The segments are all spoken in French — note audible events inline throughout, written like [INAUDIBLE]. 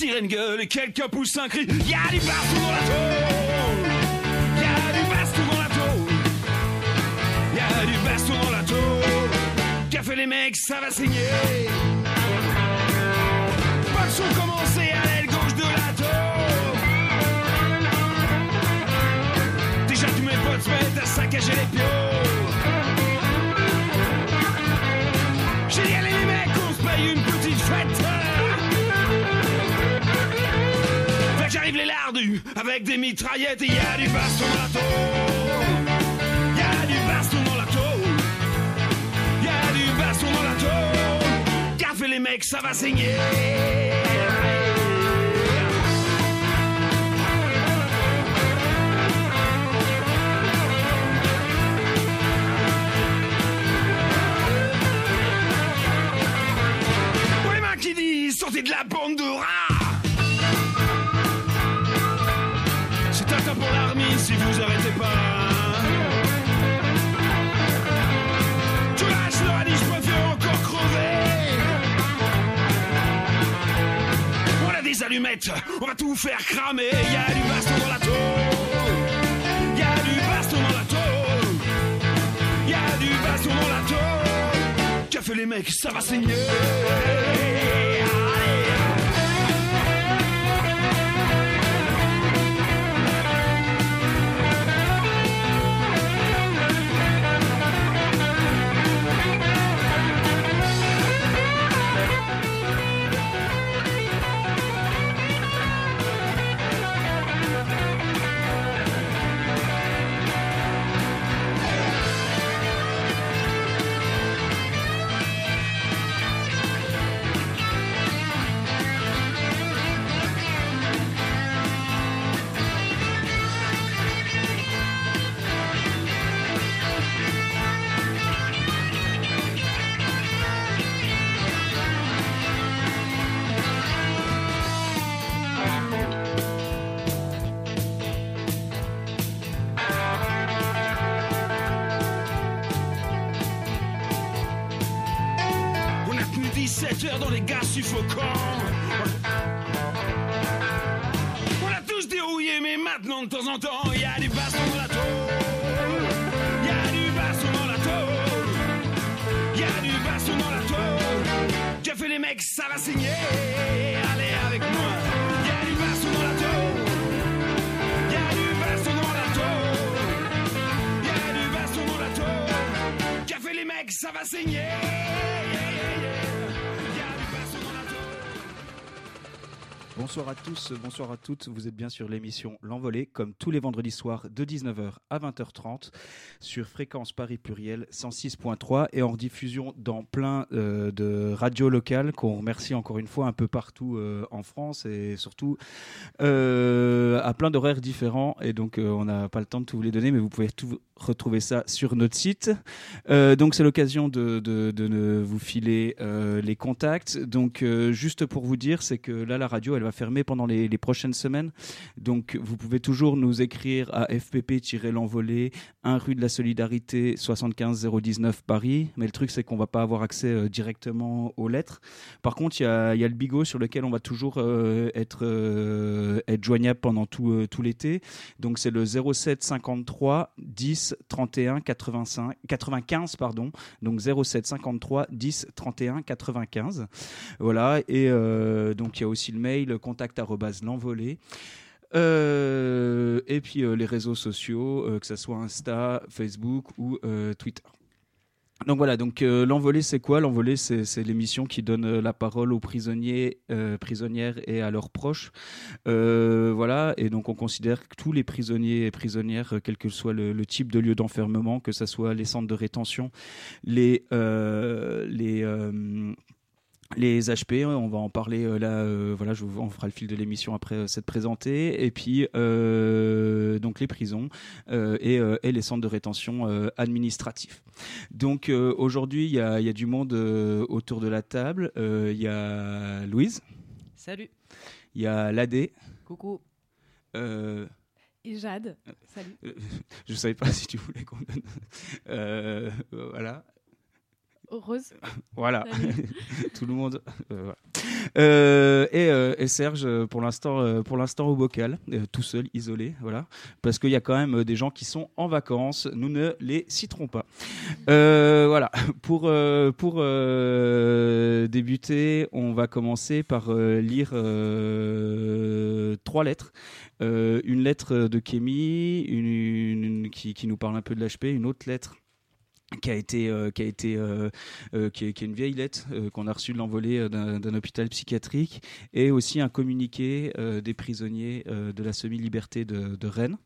sirènes gueulent et quelqu'un pousse un cri. Y'a du baston dans la tôle. Y'a du baston dans la tôle. Y'a du baston dans la tôle. Fait les mecs, ça va saigner. Pas de son commencé à l'aile gauche de la tôle. Déjà tous mes potes se mettent à saccager les pions. J'ai dit allez les mecs, on se paye une J'arrive les lardus avec des mitraillettes et y a du baston dans la. Y a du baston dans la tôle. Y a du baston dans la tôle. Les mecs, ça va saigner. Pour qui disent sortez de la bande de rats on va tout faire cramer. Y a du baston dans la tôle. Y du baston dans la tôle. Y a du baston dans la tôle. Qu'a fait les mecs, ça va saigner dans les gaz suffocants. On a tous dérouillé, mais maintenant de temps en temps, il y a du baston dans la tôle. Il y a du baston dans la tôle. Il y a du baston dans la tôle. J'ai fait les mecs, ça va signer. Allez avec moi. Il y a du baston dans la tôle. Il y a du baston dans la tôle. Il y a du baston dans la tôle. J'ai fait les mecs, ça va signer. Bonsoir à tous, bonsoir à toutes. Vous êtes bien sur l'émission L'Envolée, comme tous les vendredis soirs de 19h à 20h30 sur fréquence Paris Pluriel 106.3 et en rediffusion dans plein euh, de radios locales qu'on remercie encore une fois un peu partout euh, en France et surtout euh, à plein d'horaires différents. Et donc on n'a pas le temps de tout vous les donner, mais vous pouvez tout retrouver ça sur notre site. Euh, donc c'est l'occasion de, de, de vous filer euh, les contacts. Donc euh, juste pour vous dire, c'est que là la radio elle va fermer pendant les, prochaines semaines. Donc vous pouvez toujours nous écrire à fpp-l'envolée, 1 rue de la Solidarité 75 019 Paris. Mais le truc c'est qu'on va pas avoir accès directement aux lettres. Par contre il y a, y a le bigot sur lequel on va toujours être, être joignable pendant tout, tout l'été. Donc c'est le 07 53 10 31 85 95 pardon. Donc 07 53 10 31 95. Voilà et euh, donc il y a aussi le mail contact l'envolée. Euh, et puis euh, les réseaux sociaux, euh, que ce soit Insta, Facebook ou euh, Twitter. Donc voilà, donc euh, l'envolée c'est quoi? L'envolée c'est l'émission qui donne euh, la parole aux prisonniers, euh, prisonnières et à leurs proches. Voilà, et donc on considère que tous les prisonniers et prisonnières, quel que soit le, type de lieu d'enfermement, que ce soit les centres de rétention, les les les HP, on va en parler euh, là. euh, voilà, je vous, on fera le fil de l'émission après euh, cette présentée. Et puis euh, donc les prisons euh, et, euh, et les centres de rétention euh, administratifs. Donc euh, aujourd'hui, il y a, il y a du monde euh, autour de la table. Euh, Il y a Louise, Salut. il y a Ladé. Coucou. Euh, Et Jade, salut. je savais pas [LAUGHS] si tu voulais qu'on donne. Euh, voilà. Rose. [LAUGHS] Voilà, [LAUGHS] tout le monde. euh, voilà. Euh, et, euh, et Serge, pour l'instant, pour l'instant au bocal, tout seul, isolé, voilà, parce qu'il y a quand même des gens qui sont en vacances. Nous ne les citerons pas. Voilà. [LAUGHS] Pour pour débuter, on va commencer par lire trois lettres. Euh, une lettre de Kémy, une, une- qui, qui nous parle un peu de l'HP, une autre lettre qui a été euh, qui a été euh, euh, qui, est, une vieille lettre euh, qu'on a reçue de l'envolée euh, d'un hôpital psychiatrique et aussi un communiqué euh, des prisonniers de la semi-liberté de, de Rennes.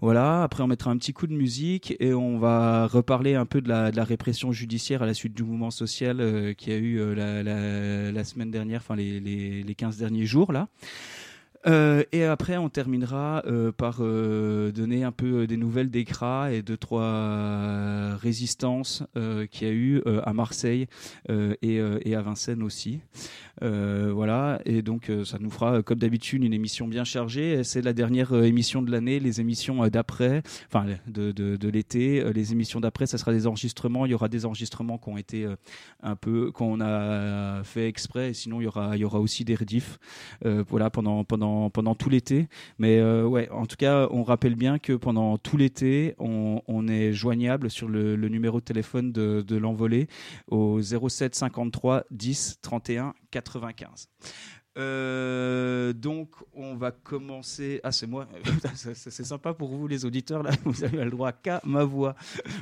Voilà, après on mettra un petit coup de musique et on va reparler un peu de la, de la répression judiciaire à la suite du mouvement social qui a eu la, la, la semaine dernière, enfin les, les, les 15 derniers jours là. Euh, et après, on terminera euh, par euh, donner un peu des nouvelles d'Ecra et deux trois résistances qu'il y a eu à Marseille et, à Vincennes aussi. Voilà, et donc ça nous fera, comme d'habitude, une émission bien chargée. C'est la dernière émission de l'année. Les émissions d'après, enfin de, de, de l'été, les émissions d'après, ça sera des enregistrements. Il y aura des enregistrements qui ont été un peu, qu'on a fait exprès. Et sinon, il y aura, il y aura aussi des rediffs voilà, pendant, pendant, pendant tout l'été. Mais euh, ouais, en tout cas, on rappelle bien que pendant tout l'été, on, est joignable sur le, numéro de téléphone de, de l'envolée au 07 53 10 31 95. Euh, donc on va commencer. Ah c'est moi. [LAUGHS] C'est sympa pour vous les auditeurs là. [LAUGHS] Vous avez le droit qu'à ma voix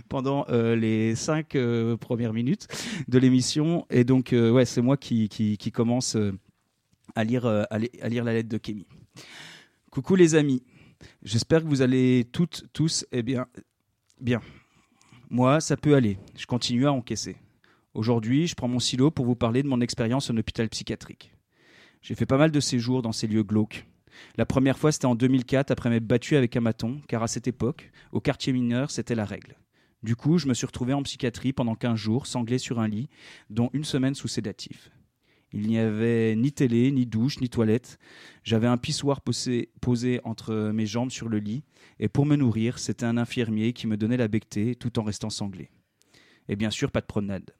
pendant euh, les cinq euh, premières minutes de l'émission. Et donc ouais c'est moi qui, commence à lire euh, à, li- à lire la lettre de Kémy. Coucou les amis. J'espère que vous allez toutes tous eh bien bien. Moi ça peut aller. Je continue à encaisser. Aujourd'hui, je prends mon silo pour vous parler de mon expérience en hôpital psychiatrique. J'ai fait pas mal de séjours dans ces lieux glauques. La première fois, c'était en 2004, après m'être battu avec un maton, car à cette époque, au quartier mineur, c'était la règle. Du coup, je me suis retrouvé en psychiatrie pendant 15 jours, sanglé sur un lit, dont une semaine sous sédatif. Il n'y avait ni télé, ni douche, ni toilette. J'avais un pissoir posé, entre mes jambes sur le lit, et pour me nourrir, c'était un infirmier qui me donnait la bectée tout en restant sanglé. Et bien sûr, pas de promenade.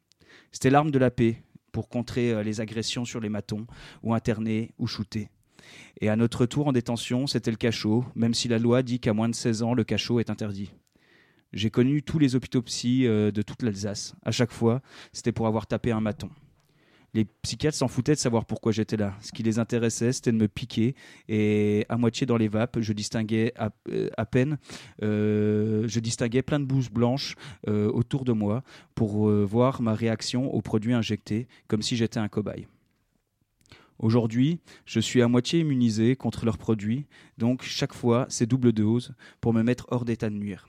C'était l'arme de la paix pour contrer euh, les agressions sur les matons, ou interner, ou shooter. Et à notre retour en détention, c'était le cachot, même si la loi dit qu'à moins de 16 ans, le cachot est interdit. J'ai connu tous les psy euh, de toute l'Alsace. À chaque fois, c'était pour avoir tapé un maton. Les psychiatres s'en foutaient de savoir pourquoi j'étais là. Ce qui les intéressait, c'était de me piquer. Et à moitié dans les vapes, je distinguais à, euh, peine, euh, je distinguais plein de bouches blanches euh, autour de moi pour voir ma réaction aux produits injectés, comme si j'étais un cobaye. Aujourd'hui, je suis à moitié immunisé contre leurs produits, donc chaque fois, c'est double dose pour me mettre hors d'état de nuire.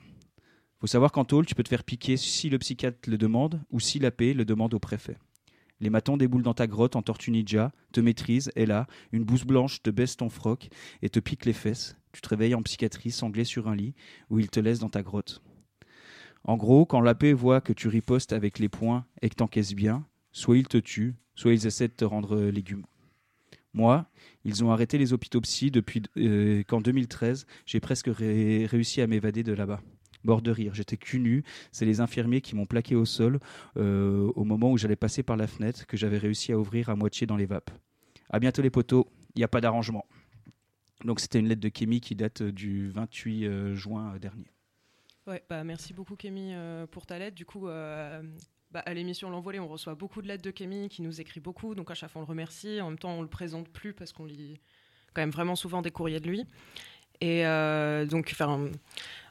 faut savoir qu'en tôle, tu peux te faire piquer si le psychiatre le demande ou si la paix le demande au préfet. Les matons déboulent dans ta grotte en tortue ninja, te maîtrisent, et là, une bouse blanche te baisse ton froc et te pique les fesses. Tu te réveilles en psychiatrie, sanglé sur un lit, où ils te laissent dans ta grotte. En gros, quand la paix voit que tu ripostes avec les poings et que t'encaisses bien, soit ils te tuent, soit ils essaient de te rendre euh, légumes. Moi, ils ont arrêté les psy depuis euh, qu'en 2013, j'ai presque ré- réussi à m'évader de là-bas. Bord de rire, j'étais cul nu, c'est les infirmiers qui m'ont plaqué au sol euh, au moment où j'allais passer par la fenêtre que j'avais réussi à ouvrir à moitié dans les vapes. À bientôt les poteaux, il n'y a pas d'arrangement. Donc c'était une lettre de Kémy qui date euh, du 28 euh, juin euh, dernier. Ouais, bah merci beaucoup Kémy pour ta lettre. Du coup, bah, à l'émission L'Envolée, on reçoit beaucoup de lettres de Kémy qui nous écrit beaucoup. Donc à chaque fois, on le remercie. En même temps, on le présente plus parce qu'on lit quand même vraiment souvent des courriers de lui. Et euh, donc,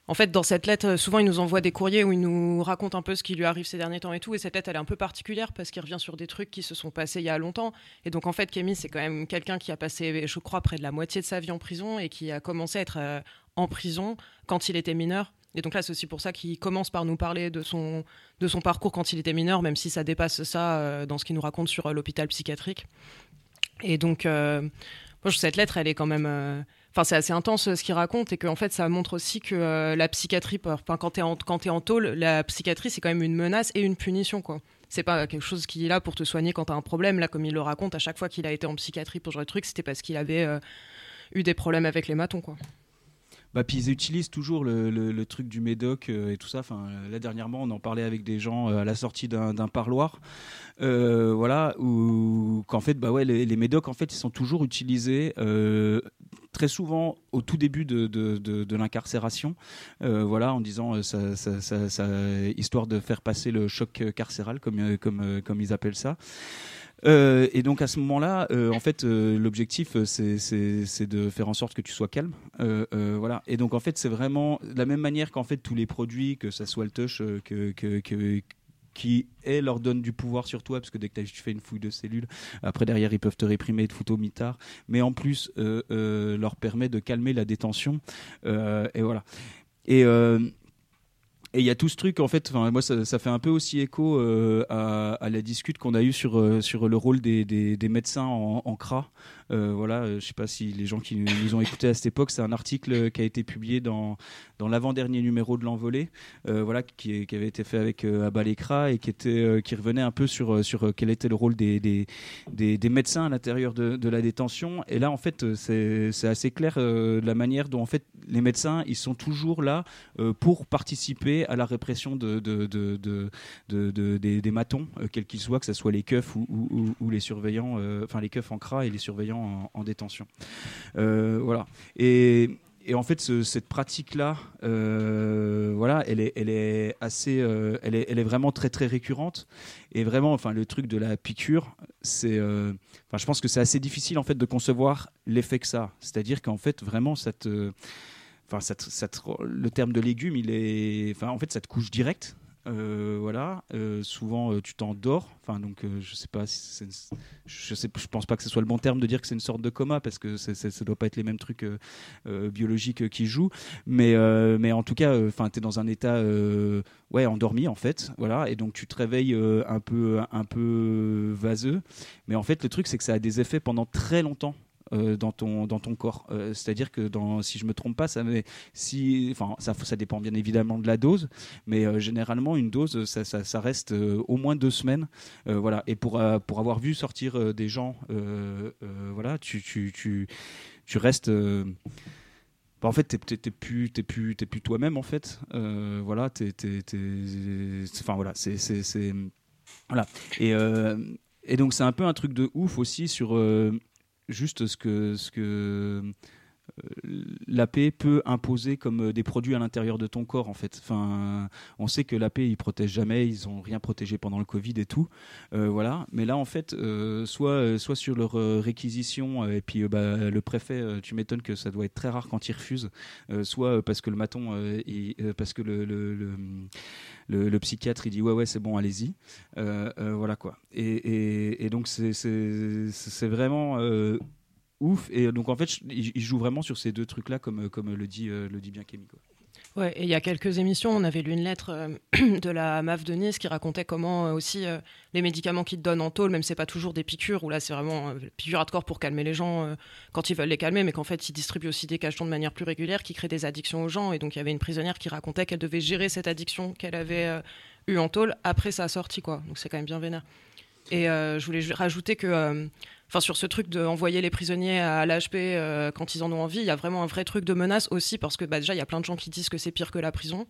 en fait, dans cette lettre, souvent, il nous envoie des courriers où il nous raconte un peu ce qui lui arrive ces derniers temps et tout. Et cette lettre, elle est un peu particulière parce qu'il revient sur des trucs qui se sont passés il y a longtemps. Et donc, en fait, Kémy, c'est quand même quelqu'un qui a passé, je crois, près de la moitié de sa vie en prison et qui a commencé à être euh, en prison quand il était mineur. Et donc là, c'est aussi pour ça qu'il commence par nous parler de son, de son parcours quand il était mineur, même si ça dépasse ça euh, dans ce qu'il nous raconte sur l'hôpital psychiatrique. Et donc, cette lettre, elle est quand même. Enfin, c'est assez intense euh, ce qu'il raconte et qu'en fait, ça montre aussi que euh, la psychiatrie, quand t'es en, quand t'es en tôle, la psychiatrie, c'est quand même une menace et une punition, quoi. C'est pas quelque chose qui est là pour te soigner quand t'as un problème. Là, comme il le raconte, à chaque fois qu'il a été en psychiatrie pour ce genre de truc, c'était parce qu'il avait euh, eu des problèmes avec les matons, quoi. Bah, puis ils utilisent toujours le, le- truc du médoc euh, et tout ça. Enfin, là dernièrement, on en parlait avec des gens euh, à la sortie d'un parloir, euh, voilà, où qu'en fait, bah ouais, les, les médocs en fait, ils sont toujours utilisés très souvent au tout début de, de, de, de l'incarcération, voilà, en disant ça, ça, ça, histoire de faire passer le choc carcéral, comme comme comme ils appellent ça. Euh, et donc à ce moment-là, euh, en fait, euh, l'objectif, c'est- de faire en sorte que tu sois calme. Voilà. Et donc en fait, c'est vraiment de la même manière qu'en fait tous les produits, que ça soit le touch, que, qui est, leur donne du pouvoir sur toi, parce que dès que tu fais une fouille de cellules, après derrière ils peuvent te réprimer, te foutre au mitard, mais en plus leur permet de calmer la détention. Et voilà. Et et il y a tout ce truc, en fait, moi, ça, fait un peu aussi écho euh, à, la discute qu'on a eue sur, euh, le rôle des médecins en, en CRA. Euh, voilà, euh, je sais pas si les gens qui nous, ont écoutés à cette époque, c'est un article qui a été publié dans, dans l'avant-dernier numéro de l'Envolée, euh, voilà, qui, avait été fait avec euh, Abba Lekra et qui, était, qui revenait un peu sur, sur quel était le rôle des, des, des, médecins à l'intérieur de, de la détention. Et là, en fait, c'est assez clair euh, la manière dont en fait, les médecins, ils sont toujours là pour participer à la répression de, de, de, de, de- de- des, matons, quels qu'ils soient, que ce soit les keufs ou, ou- les surveillants, enfin les keufs en CRA et les surveillants en, en détention. Euh, voilà. Et, en fait, ce- cette pratique-là, euh, voilà, elle est, assez, euh, elle est, vraiment très très récurrente. Et vraiment, enfin, le truc de la piqûre, c'est, je pense que c'est assez difficile en fait de concevoir l'effet que ça. C'est-à-dire qu'en fait, vraiment, enfin, le terme de légume, il est, en fait, ça te couche direct. Euh, voilà, Euh, souvent euh, tu t'endors. Enfin, donc je sais pas si je pense pas que ce soit le bon terme de dire que c'est une sorte de coma parce que ça doit pas être les mêmes trucs biologiques qui jouent. Mais, mais en tout cas, enfin, es dans un état ouais endormi en fait. Voilà, et donc tu te réveilles un peu un peu vaseux. Mais en fait, le truc c'est que ça a des effets pendant très longtemps euh, dans ton dans ton corps. Euh, C'est-à-dire que dans, si je me trompe pas, ça si enfin ça ça dépend bien évidemment de la dose, mais euh, généralement une dose ça, ça, ça reste au moins deux semaines. Voilà. Et pour pour avoir vu sortir des gens, voilà, tu tu tu tu restes. en fait, t'es t'es- t'es plus, plus, plus toi-même en fait. Voilà, t'es, enfin voilà, c'est, voilà. Et, et donc c'est un peu un truc de ouf aussi sur juste ce que, ce que l'AP peut imposer comme euh, des produits à l'intérieur de ton corps en fait. Enfin, on sait que l'AP ils protègent jamais, ils ont rien protégé pendant le Covid et tout, Euh, voilà. Mais là en fait, euh, soit euh, soit sur leur euh, réquisition euh, et puis euh, bah, le préfet, euh, tu m'étonnes que ça doit être très rare quand il refuse, euh, soit euh, parce que le maton, euh, il- euh, parce que le, le, psychiatre il dit ouais ouais c'est bon allez-y, Euh, euh, voilà quoi. Et, donc c'est vraiment euh, ouf. Et donc en fait, il joue vraiment sur ces deux trucs-là, comme, comme le dit, euh, le dit bien Kémy. Ouais, et il y a quelques émissions, on avait lu une lettre euh, [CLEARS THROAT] de la MAF de Nice qui racontait comment euh, aussi euh, les médicaments qu'ils te donnent en tôle, même c'est pas toujours des piqûres, où là c'est vraiment euh, piqûres hardcore pour calmer les gens euh, quand ils veulent les calmer, mais qu'en fait ils distribuent aussi des cachetons de manière plus régulière qui créent des addictions aux gens. Et donc il y avait une prisonnière qui racontait qu'elle devait gérer cette addiction qu'elle avait euh, eue en tôle après sa sortie, quoi. Donc c'est quand même bien vénère. Et euh, je voulais rajouter que, euh, enfin, sur ce truc d'envoyer les prisonniers à l'HP euh, quand ils en ont envie, il y a vraiment un vrai truc de menace aussi parce que bah, déjà il y a plein de gens qui disent que c'est pire que la prison.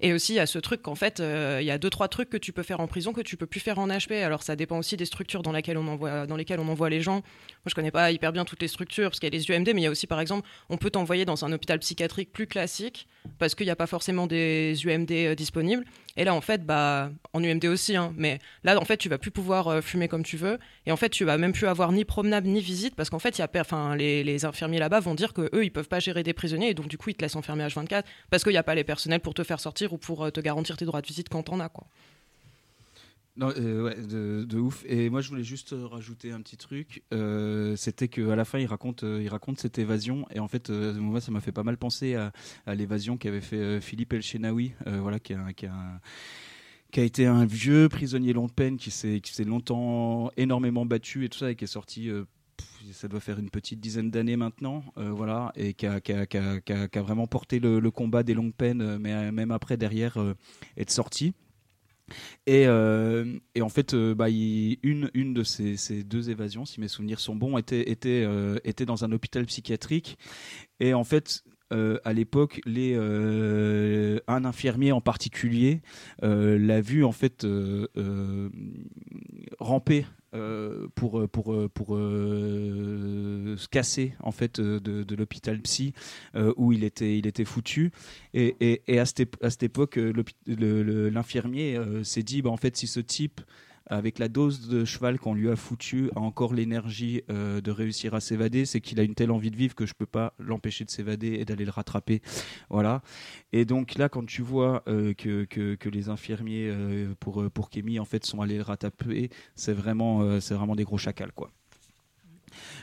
Et aussi, il y a ce truc qu'en fait, il y a deux, trois trucs que tu peux faire en prison que tu peux plus faire en HP. Alors, ça dépend aussi des structures dans, lesquelles on envoie, dans lesquelles on envoie les gens. Moi, je connais pas hyper bien toutes les structures, parce qu'il y a les UMD, mais il y a aussi, par exemple, on peut t'envoyer dans un hôpital psychiatrique plus classique, parce qu'il n'y a pas forcément des UMD disponibles. Et là, en fait, bah, en UMD aussi, hein, mais là, en fait, tu vas plus pouvoir euh, fumer comme tu veux. Et en fait, tu vas même plus avoir ni promenade ni visite, parce qu'en fait, y a, les, les infirmiers là-bas vont dire que eux, ils peuvent pas gérer des prisonniers, et donc du coup, ils te laissent enfermer H24, parce qu'il n'y a pas les personnels pour te faire sortir ou pour euh, te garantir tes droits de visite quand t'en as, quoi. Non, euh, ouais, de, ouf. Et moi, je voulais juste euh, rajouter un petit truc. Euh, C'était qu'à la fin, il raconte, euh, il raconte cette évasion. Et en fait, moi, ça m'a fait pas mal penser à, l'évasion qu'avait fait Philippe El Chenaoui, euh, voilà, qui, est est a été un vieux prisonnier long de peine, qui s'est longtemps énormément battu et tout ça, et qui est sorti. ça doit faire une petite dizaine d'années maintenant, voilà, et qui a, vraiment porté le, combat des longues peines, mais même après derrière être sorti. Et, euh, et en fait, euh, bah, une, de ces, deux évasions, si mes souvenirs sont bons, était, euh, dans un hôpital psychiatrique. Et en fait, à l'époque, un infirmier en particulier l'a vu en fait ramper. Euh, pour pour pour euh, se casser en fait euh, de, de l'hôpital psy euh, où il était il était foutu. Et, et, à, cette, à cette époque euh, l'infirmier euh, s'est dit bah, en fait si ce type avec la dose de cheval qu'on lui a foutu a encore l'énergie euh, de réussir à s'évader, c'est qu'il a une telle envie de vivre que je peux pas l'empêcher de s'évader et d'aller le rattraper. Voilà. Et donc là, quand tu vois euh, que, que, les infirmiers euh, pour, pour Kémy en fait sont allés le rattraper, c'est vraiment, c'est vraiment des gros chacals quoi.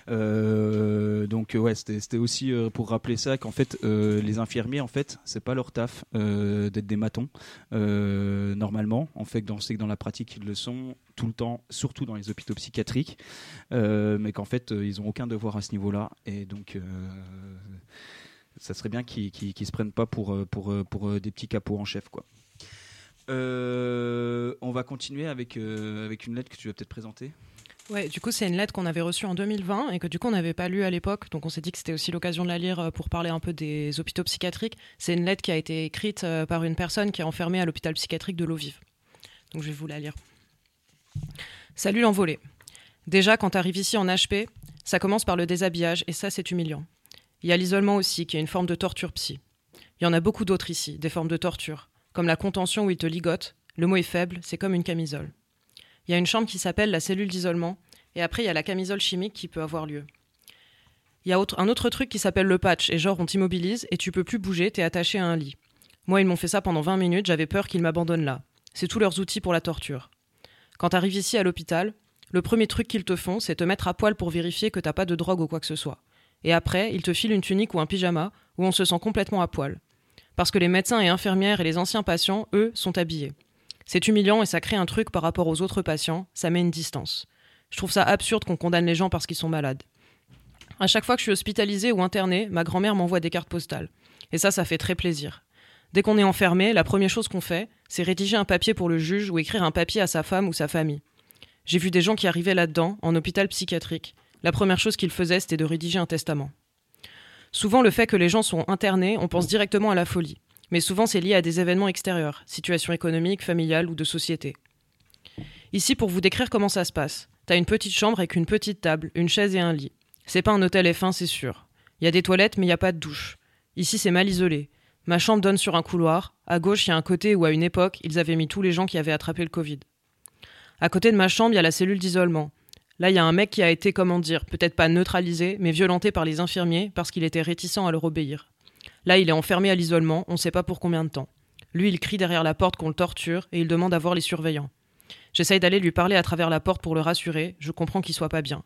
Euh, donc ouais, c'était aussi euh, pour rappeler ça qu'en fait euh, les infirmiers en fait c'est pas leur taf d'être des matons normalement. En fait, sait que dans la pratique ils le sont tout le temps, surtout dans les hôpitaux psychiatriques, mais qu'en fait ils ont aucun devoir à ce niveau-là et donc ça serait bien qu'ils qu'ils se prennent pas pour des petits capots en chef quoi. On va continuer avec avec une lettre que tu vas peut-être présenter. Ouais, du coup, c'est une lettre qu'on avait reçue en 2020 et que du coup, on n'avait pas lue à l'époque. Donc, on s'est dit que c'était aussi l'occasion de la lire euh, pour parler un peu des hôpitaux psychiatriques. C'est une lettre qui a été écrite euh, par une personne qui est enfermée à l'hôpital psychiatrique de l'eau vive. Donc, je vais vous la lire. Salut l'envolé. Déjà, quand tu arrives ici en HP, ça commence par le déshabillage et ça, c'est humiliant. Il y a l'isolement aussi, qui est une forme de torture psy. Il y en a beaucoup d'autres ici, des formes de torture, comme la contention où ils te ligotent. Le mot est faible, c'est comme une camisole. Il y a une chambre qui s'appelle la cellule d'isolement, et après il y a la camisole chimique qui peut avoir lieu. Il y a un autre truc qui s'appelle le patch, et genre on t'immobilise et tu peux plus bouger, t'es attaché à un lit. Moi ils m'ont fait ça pendant 20 minutes, j'avais peur qu'ils m'abandonnent là. C'est tous leurs outils pour la torture. Quand t'arrives ici à l'hôpital, le premier truc qu'ils te font, c'est te mettre à poil pour vérifier que t'as pas de drogue ou quoi que ce soit. Et après, ils te filent une tunique ou un pyjama où on se sent complètement à poil. Parce que les médecins et infirmières et les anciens patients, eux, sont habillés. C'est humiliant et ça crée un truc par rapport aux autres patients, ça met une distance. Je trouve ça absurde qu'on condamne les gens parce qu'ils sont malades. À chaque fois que je suis hospitalisée ou internée, ma grand-mère m'envoie des cartes postales. Et ça, ça fait très plaisir. Dès qu'on est enfermé, la première chose qu'on fait, c'est rédiger un papier pour le juge ou écrire un papier à sa femme ou sa famille. J'ai vu des gens qui arrivaient là-dedans, en hôpital psychiatrique. La première chose qu'ils faisaient, c'était de rédiger un testament. Souvent, le fait que les gens sont internés, on pense directement à la folie. Mais souvent, c'est lié à des événements extérieurs, situation économique, familiale ou de société. Ici, pour vous décrire comment ça se passe, t'as une petite chambre avec une petite table, une chaise et un lit. C'est pas un hôtel F1, c'est sûr. Il y a des toilettes, mais il n'y a pas de douche. Ici, c'est mal isolé. Ma chambre donne sur un couloir. À gauche, il y a un côté où, à une époque, ils avaient mis tous les gens qui avaient attrapé le Covid. À côté de ma chambre, il y a la cellule d'isolement. Là, il y a un mec qui a été, comment dire, peut-être pas neutralisé, mais violenté par les infirmiers parce qu'il était réticent à leur obéir. Là, il est enfermé à l'isolement, on ne sait pas pour combien de temps. Lui, il crie derrière la porte qu'on le torture et il demande à voir les surveillants. J'essaye d'aller lui parler à travers la porte pour le rassurer, je comprends qu'il soit pas bien.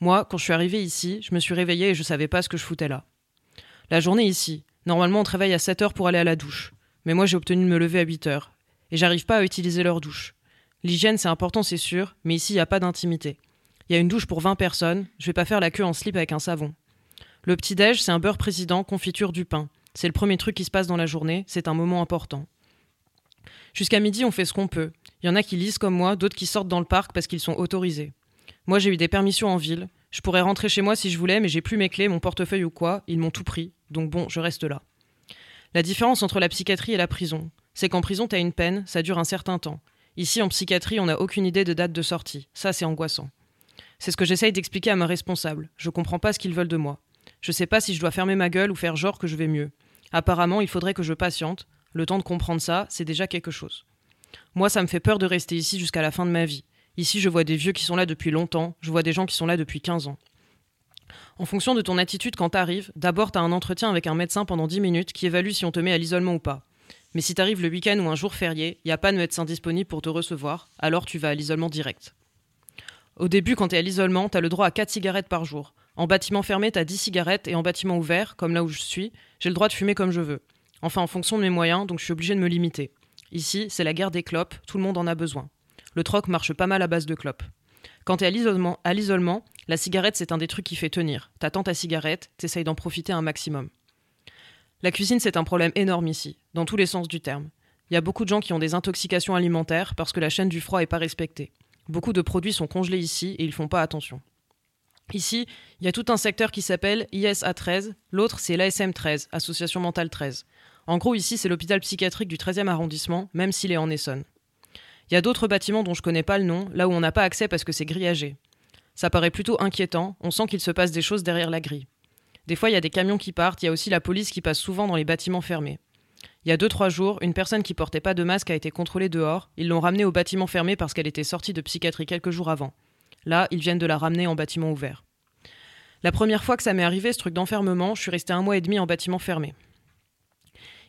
Moi, quand je suis arrivée ici, je me suis réveillée et je savais pas ce que je foutais là. La journée ici, normalement on te réveille à 7 heures pour aller à la douche. Mais moi j'ai obtenu de me lever à 8 heures. Et j'arrive pas à utiliser leur douche. L'hygiène c'est important c'est sûr, mais ici il n'y a pas d'intimité. Il y a une douche pour 20 personnes, je vais pas faire la queue en slip avec un savon. Le petit-déj c'est un beurre président, confiture du pain. C'est le premier truc qui se passe dans la journée, c'est un moment important. Jusqu'à midi on fait ce qu'on peut. Il y en a qui lisent comme moi, d'autres qui sortent dans le parc parce qu'ils sont autorisés. Moi j'ai eu des permissions en ville. Je pourrais rentrer chez moi si je voulais, mais j'ai plus mes clés, mon portefeuille ou quoi, ils m'ont tout pris. Donc bon, je reste là. La différence entre la psychiatrie et la prison, c'est qu'en prison, t'as une peine, ça dure un certain temps. Ici, en psychiatrie, on n'a aucune idée de date de sortie. Ça, c'est angoissant. C'est ce que j'essaye d'expliquer à ma responsable. Je comprends pas ce qu'ils veulent de moi. Je sais pas si je dois fermer ma gueule ou faire genre que je vais mieux. Apparemment, il faudrait que je patiente. Le temps de comprendre ça, c'est déjà quelque chose. Moi, ça me fait peur de rester ici jusqu'à la fin de ma vie. Ici, je vois des vieux qui sont là depuis longtemps, je vois des gens qui sont là depuis 15 ans. En fonction de ton attitude quand t'arrives, d'abord t'as un entretien avec un médecin pendant 10 minutes qui évalue si on te met à l'isolement ou pas. Mais si t'arrives le week-end ou un jour férié, n'y a pas de médecin disponible pour te recevoir, alors tu vas à l'isolement direct. Au début, quand t'es à l'isolement, t'as le droit à 4 cigarettes par jour. En bâtiment fermé, t'as 10 cigarettes et en bâtiment ouvert, comme là où je suis, j'ai le droit de fumer comme je veux. Enfin, en fonction de mes moyens, donc je suis obligé de me limiter. Ici, c'est la guerre des clopes, tout le monde en a besoin. Le troc marche pas mal à base de clopes. Quand t'es à l'isolement, la cigarette c'est un des trucs qui fait tenir. T'attends ta cigarette, t'essayes d'en profiter un maximum. La cuisine c'est un problème énorme ici, dans tous les sens du terme. Il y a beaucoup de gens qui ont des intoxications alimentaires parce que la chaîne du froid est pas respectée. Beaucoup de produits sont congelés ici et ils font pas attention. Ici, il y a tout un secteur qui s'appelle ISA 13, l'autre c'est l'ASM 13, Association Mentale 13. En gros, ici, c'est l'hôpital psychiatrique du 13e arrondissement, même s'il est en Essonne. Il y a d'autres bâtiments dont je connais pas le nom, là où on n'a pas accès parce que c'est grillagé. Ça paraît plutôt inquiétant, on sent qu'il se passe des choses derrière la grille. Des fois, il y a des camions qui partent, il y a aussi la police qui passe souvent dans les bâtiments fermés. Il y a 2-3 jours, une personne qui portait pas de masque a été contrôlée dehors. Ils l'ont ramenée au bâtiment fermé parce qu'elle était sortie de psychiatrie quelques jours avant. Là, ils viennent de la ramener en bâtiment ouvert. La première fois que ça m'est arrivé, ce truc d'enfermement, je suis restée un mois et demi en bâtiment fermé.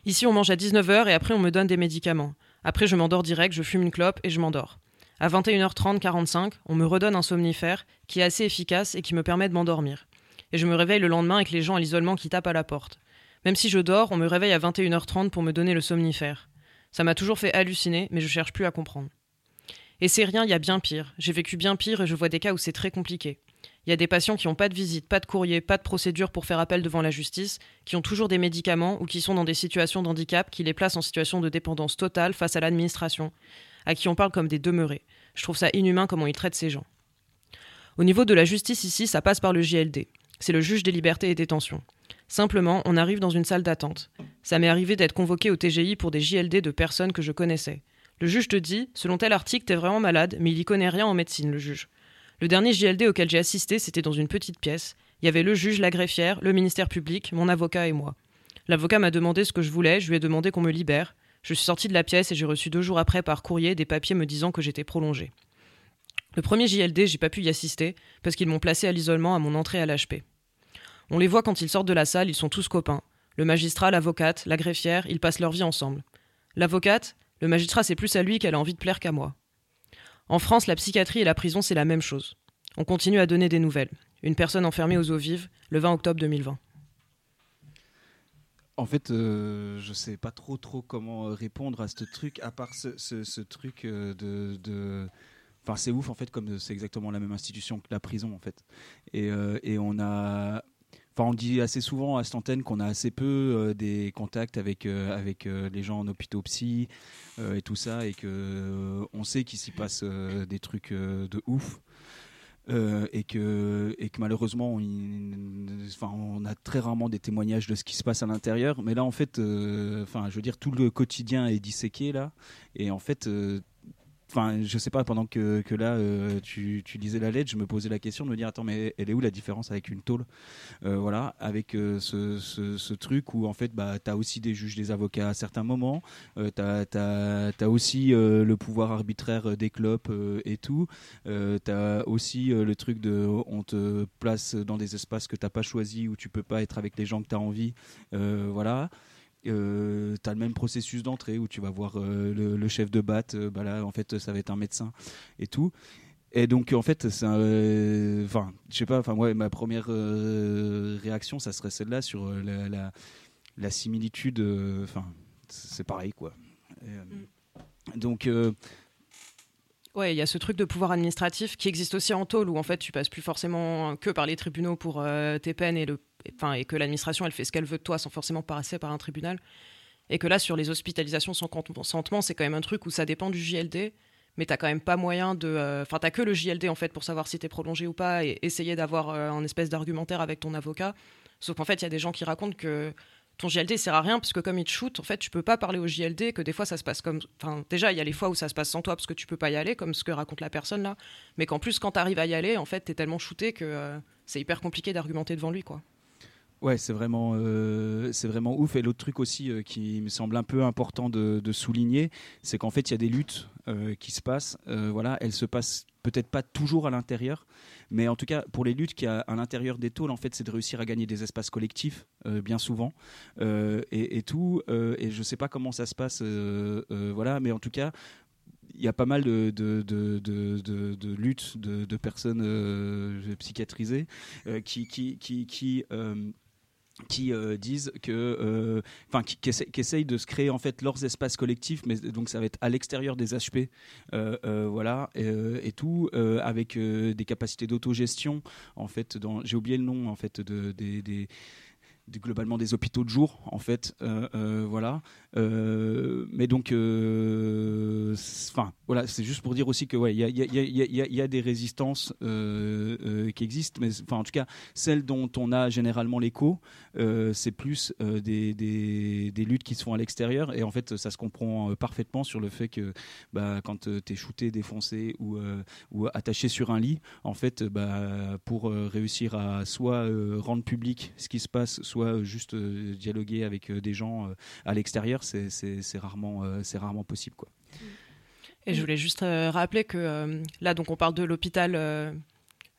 Ici, on mange à 19h et après, on me donne des médicaments. Après, je m'endors direct, je fume une clope et je m'endors. À 21h30, 45, on me redonne un somnifère qui est assez efficace et qui me permet de m'endormir. Et je me réveille le lendemain avec les gens à l'isolement qui tapent à la porte. Même si je dors, on me réveille à 21h30 pour me donner le somnifère. Ça m'a toujours fait halluciner, mais je cherche plus à comprendre. Et c'est rien, il y a bien pire. J'ai vécu bien pire et je vois des cas où c'est très compliqué. Il y a des patients qui n'ont pas de visite, pas de courrier, pas de procédure pour faire appel devant la justice, qui ont toujours des médicaments ou qui sont dans des situations d'handicap qui les placent en situation de dépendance totale face à l'administration, à qui on parle comme des demeurés. Je trouve ça inhumain comment ils traitent ces gens. Au niveau de la justice ici, ça passe par le JLD. C'est le juge des libertés et détentions. Simplement, on arrive dans une salle d'attente. Ça m'est arrivé d'être convoqué au TGI pour des JLD de personnes que je connaissais. Le juge te dit, selon tel article, t'es vraiment malade, mais il y connaît rien en médecine, le juge. Le dernier JLD auquel j'ai assisté, c'était dans une petite pièce. Il y avait le juge, la greffière, le ministère public, mon avocat et moi. L'avocat m'a demandé ce que je voulais, je lui ai demandé qu'on me libère. Je suis sorti de la pièce et j'ai reçu deux jours après par courrier des papiers me disant que j'étais prolongé. Le premier JLD, j'ai pas pu y assister parce qu'ils m'ont placé à l'isolement à mon entrée à l'HP. On les voit quand ils sortent de la salle, ils sont tous copains. Le magistrat, l'avocate, la greffière, ils passent leur vie ensemble. L'avocate, le magistrat, c'est plus à lui qu'elle a envie de plaire qu'à moi. En France, la psychiatrie et la prison, c'est la même chose. On continue à donner des nouvelles. Une personne enfermée aux eaux vives, le 20 octobre 2020. En fait, euh, je sais pas trop trop comment euh, répondre à ce truc, à part ce, truc euh, de, Enfin, c'est ouf en fait, comme c'est exactement la même institution que la prison en fait. Et, et on a on dit assez souvent à cette antenne qu'on a assez peu euh, des contacts avec, euh, avec euh, les gens en hôpitaux psy et tout ça, et que on sait qu'il s'y passe des trucs de ouf. et, que, et que malheureusement, on, enfin, on a très rarement des témoignages de ce qui se passe à l'intérieur. Mais là, en fait, enfin, je veux dire, tout le quotidien est disséqué là. Et en fait, Enfin, je sais pas, pendant que, là, euh, tu, tu, lisais la lettre, je me posais la question de me dire, attends, mais elle est où la différence avec une tôle? Euh, Voilà, avec euh, ce, ce, truc où, en fait, bah, as aussi des juges, des avocats à certains moments, tu as, as, aussi le pouvoir arbitraire des clopes et tout, tu as aussi le truc de, on te place dans des espaces que tu pas choisi, où tu peux pas être avec les gens que tu as envie, voilà. Euh, tu as le même processus d'entrée où tu vas voir euh, le, chef de BAT, euh, bah là en fait ça va être un médecin et tout. Et donc en fait, c'est enfin, je sais pas, enfin moi ma première réaction ça serait celle-là sur la, la, similitude, enfin c'est pareil quoi. Mm. donc Ouais, il y a ce truc de pouvoir administratif qui existe aussi en tôle où en fait tu passes plus forcément que par les tribunaux pour tes peines et le et que l'administration elle fait ce qu'elle veut de toi sans forcément passer par un tribunal. Et que là, sur les hospitalisations sans consentement, c'est quand même un truc où ça dépend du JLD, mais t'as quand même pas moyen de. Euh, enfin, t'as que le JLD en fait pour savoir si t'es prolongé ou pas et essayer d'avoir euh, un espèce d'argumentaire avec ton avocat. Sauf qu'en fait, il y a des gens qui racontent que ton JLD sert à rien parce que comme il te shoot, en fait, tu peux pas parler au JLD, que des fois ça se passe comme. Enfin, déjà, il y a les fois où ça se passe sans toi parce que tu peux pas y aller, comme ce que raconte la personne là. Mais qu'en plus, quand t'arrives à y aller, en fait, t'es tellement shooté que euh, c'est hyper compliqué d'argumenter devant lui, quoi. Ouais, c'est vraiment, euh, vraiment ouf. Et l'autre truc aussi euh, qui me semble un peu important de, souligner, c'est qu'en fait, il y a des luttes euh, qui se passent. voilà, elles se passent peut-être pas toujours à l'intérieur, mais en tout cas, pour les luttes qui a à l'intérieur des tôles, en fait, c'est de réussir à gagner des espaces collectifs, bien souvent, et, tout. et je sais pas comment ça se passe, voilà, mais en tout cas, il y a pas mal de, luttes de, personnes psychiatrisées qui, qui, qui, qui qui euh, disent que, euh, enfin, qui, essayent de se créer en fait leurs espaces collectifs, mais donc ça va être à l'extérieur des HP, euh, voilà, et, tout, avec des capacités d'autogestion, en fait, j'ai oublié le nom en fait de, des globalement des hôpitaux de jour en fait voilà mais donc enfin voilà c'est juste pour dire aussi que ouais il y a, des résistances qui existent mais enfin en tout cas celles dont on a généralement l'écho c'est plus des, luttes qui se font à l'extérieur. Et en fait ça se comprend parfaitement sur le fait que bah, quand tu es shooté défoncé ou, ou attaché sur un lit en fait bah, pour réussir à soit rendre public ce qui se passe soit juste dialoguer avec des gens à l'extérieur c'est rarement, euh, rarement possible. Quoi. Et je voulais juste euh, rappeler que euh, là, donc on parle de l'hôpital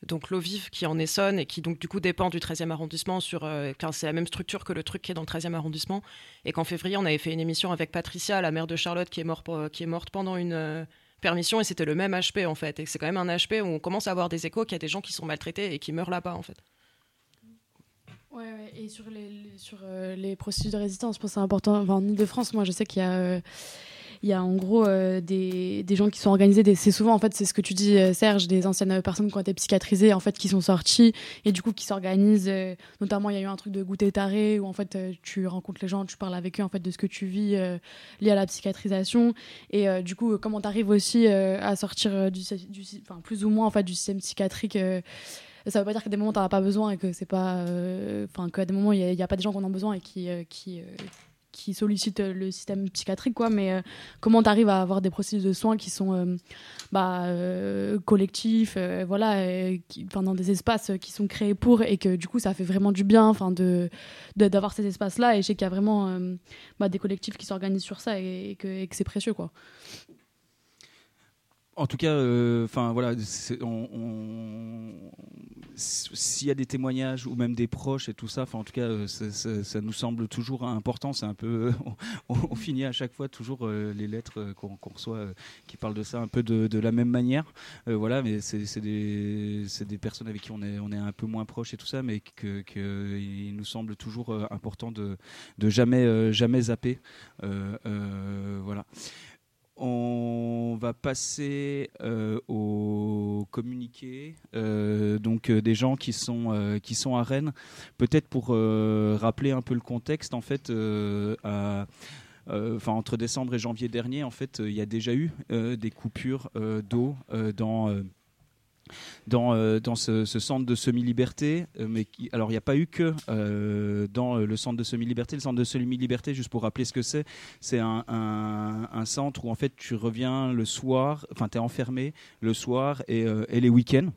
donc l'OVIV qui en Essonne et qui donc du coup dépend du 13e arrondissement sur car c'est la même structure que le truc qui est dans le 13e arrondissement et qu'en février on avait fait une émission avec Patricia la mère de Charlotte qui est morte pendant une permission et c'était le même HP en fait et c'est quand même un HP où on commence à avoir des échos qu'il y a des gens qui sont maltraités et qui meurent là-bas en fait. Ouais, et sur les, sur, euh, les processus de résistance, je pense que c'est important. En Ile-de-France, moi, je sais qu'il y a. Euh, il y a en gros euh, des, des, gens qui sont organisés. C'est souvent, en fait, c'est ce que tu dis, Serge, des anciennes personnes qui ont été psychiatrisées, en fait, qui sont sorties et du coup qui s'organisent. notamment, il y a eu un truc de goûter taré où en fait, tu rencontres les gens, tu parles avec eux en fait de ce que tu vis lié à la psychiatrisation. Et du coup, comment tu arrives aussi à sortir du, du, enfin, plus ou moins en fait du système psychiatrique ça veut pas dire qu'à des moments t'en as pas besoin et que c'est pas euh, enfin qu'à des moments il n'y a, pas des gens qui en ont besoin et qui euh, qui euh, qui sollicitent le système psychiatrique quoi. Mais comment tu arrives à avoir des processus de soins qui sont bah, collectifs voilà qui, dans des espaces qui sont créés pour et que du coup ça fait vraiment du bien enfin de d'avoir ces espaces là et je sais qu'il y a vraiment bah, des collectifs qui s'organisent sur ça et, que, que c'est précieux quoi en tout cas, euh, enfin voilà, s'il y a des témoignages ou même des proches et tout ça, en tout cas, euh, ça, nous semble toujours important. C'est un peu, [LAUGHS] on, finit à chaque fois toujours euh, les lettres qu'on reçoit qui parlent de ça un peu de, la même manière. voilà, mais c'est des, personnes avec qui on est, un peu moins proche et tout ça, mais que nous semble toujours important de, de jamais, jamais zapper. voilà. On va passer euh, au communiqué, euh, donc euh, des gens qui sont qui sont à Rennes. Peut-être pour rappeler un peu le contexte, en fait, entre décembre et janvier dernier, en fait, il y a déjà eu des coupures d'eau dans dans, euh, ce, centre de semi-liberté. Euh, mais alors, il n'y a pas eu que euh, dans le centre de semi-liberté. Le centre de semi-liberté, juste pour rappeler ce que c'est, c'est un, centre où en fait tu reviens le soir, enfin tu es enfermé le soir et, les week-ends.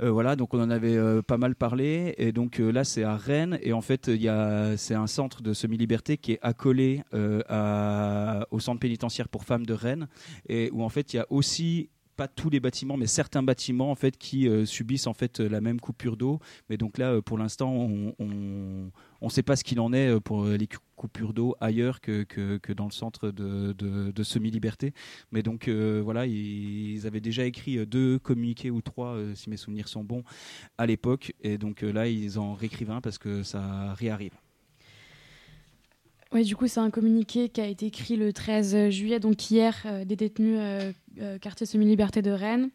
voilà, donc on en avait pas mal parlé. Et donc là, c'est à Rennes. Et en fait, c'est un centre de semi-liberté qui est accolé au centre pénitentiaire pour femmes de Rennes. Et où en fait, il y a aussi pas tous les bâtiments, mais certains bâtiments en fait qui euh, subissent en fait la même coupure d'eau. Mais donc là, euh, pour l'instant, on ne sait pas ce qu'il en est euh, pour les coupures d'eau ailleurs que, dans le centre de, de, semi-liberté. Mais donc voilà, ils, avaient déjà écrit deux communiqués ou trois, si mes souvenirs sont bons, à l'époque. Et donc là, ils en réécrivent un parce que ça réarrive. Oui, du coup, c'est un communiqué qui a été écrit le 13 juillet, donc hier, euh, des détenus euh, euh, quartier semi-liberté de Rennes.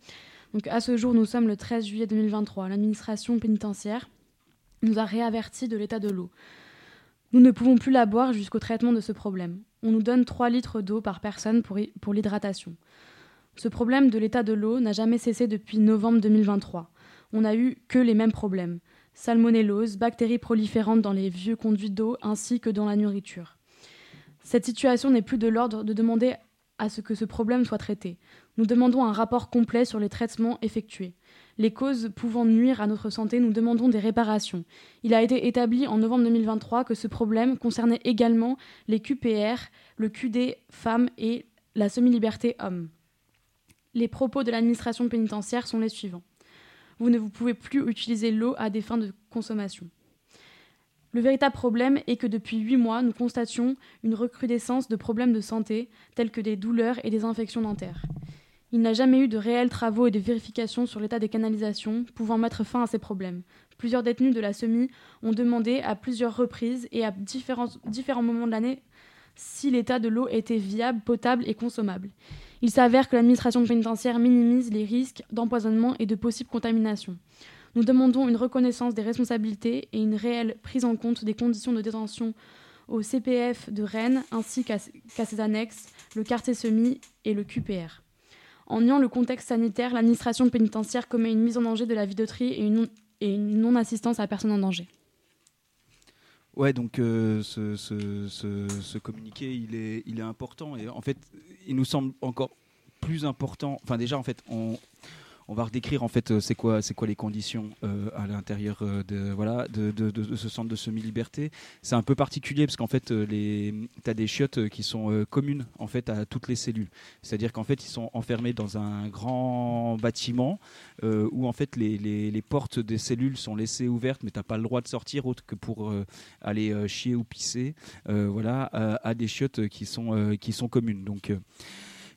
Donc, à ce jour, nous sommes le 13 juillet 2023. L'administration pénitentiaire nous a réaverti de l'état de l'eau. Nous ne pouvons plus la boire jusqu'au traitement de ce problème. On nous donne 3 litres d'eau par personne pour, pour l'hydratation. Ce problème de l'état de l'eau n'a jamais cessé depuis novembre 2023. On n'a eu que les mêmes problèmes salmonellose, bactéries proliférantes dans les vieux conduits d'eau ainsi que dans la nourriture. Cette situation n'est plus de l'ordre de demander à ce que ce problème soit traité. Nous demandons un rapport complet sur les traitements effectués. Les causes pouvant nuire à notre santé, nous demandons des réparations. Il a été établi en novembre 2023 que ce problème concernait également les QPR, le QD femmes et la semi-liberté hommes. Les propos de l'administration pénitentiaire sont les suivants vous ne pouvez plus utiliser l'eau à des fins de consommation. Le véritable problème est que depuis huit mois, nous constations une recrudescence de problèmes de santé, tels que des douleurs et des infections dentaires. Il n'a jamais eu de réels travaux et de vérifications sur l'état des canalisations pouvant mettre fin à ces problèmes. Plusieurs détenus de la SEMI ont demandé à plusieurs reprises et à différents moments de l'année si l'état de l'eau était viable, potable et consommable. Il s'avère que l'administration pénitentiaire minimise les risques d'empoisonnement et de possibles contaminations. Nous demandons une reconnaissance des responsabilités et une réelle prise en compte des conditions de détention au CPF de Rennes ainsi qu'à ses annexes, le quartier semi et le QPR. En niant le contexte sanitaire, l'administration pénitentiaire commet une mise en danger de la vie d'autrui et une, et une non-assistance à personne en danger. Ouais, donc euh, ce, ce, ce, ce communiqué, il est, il est important et en fait, il nous semble encore plus important. Enfin, déjà, en fait, on, on va redécrire en fait euh, c'est quoi c'est quoi les conditions euh, à l'intérieur euh, de voilà de, ce centre de semi-liberté. C'est un peu particulier parce qu'en fait les as des chiottes qui sont communes en fait à toutes les cellules. C'est-à-dire qu'en fait ils sont enfermés dans un grand bâtiment où en fait les, les, portes des cellules sont laissées ouvertes mais tu n'as pas le droit de sortir autre que pour aller chier ou pisser voilà à, à, des chiottes qui sont qui sont communes. Donc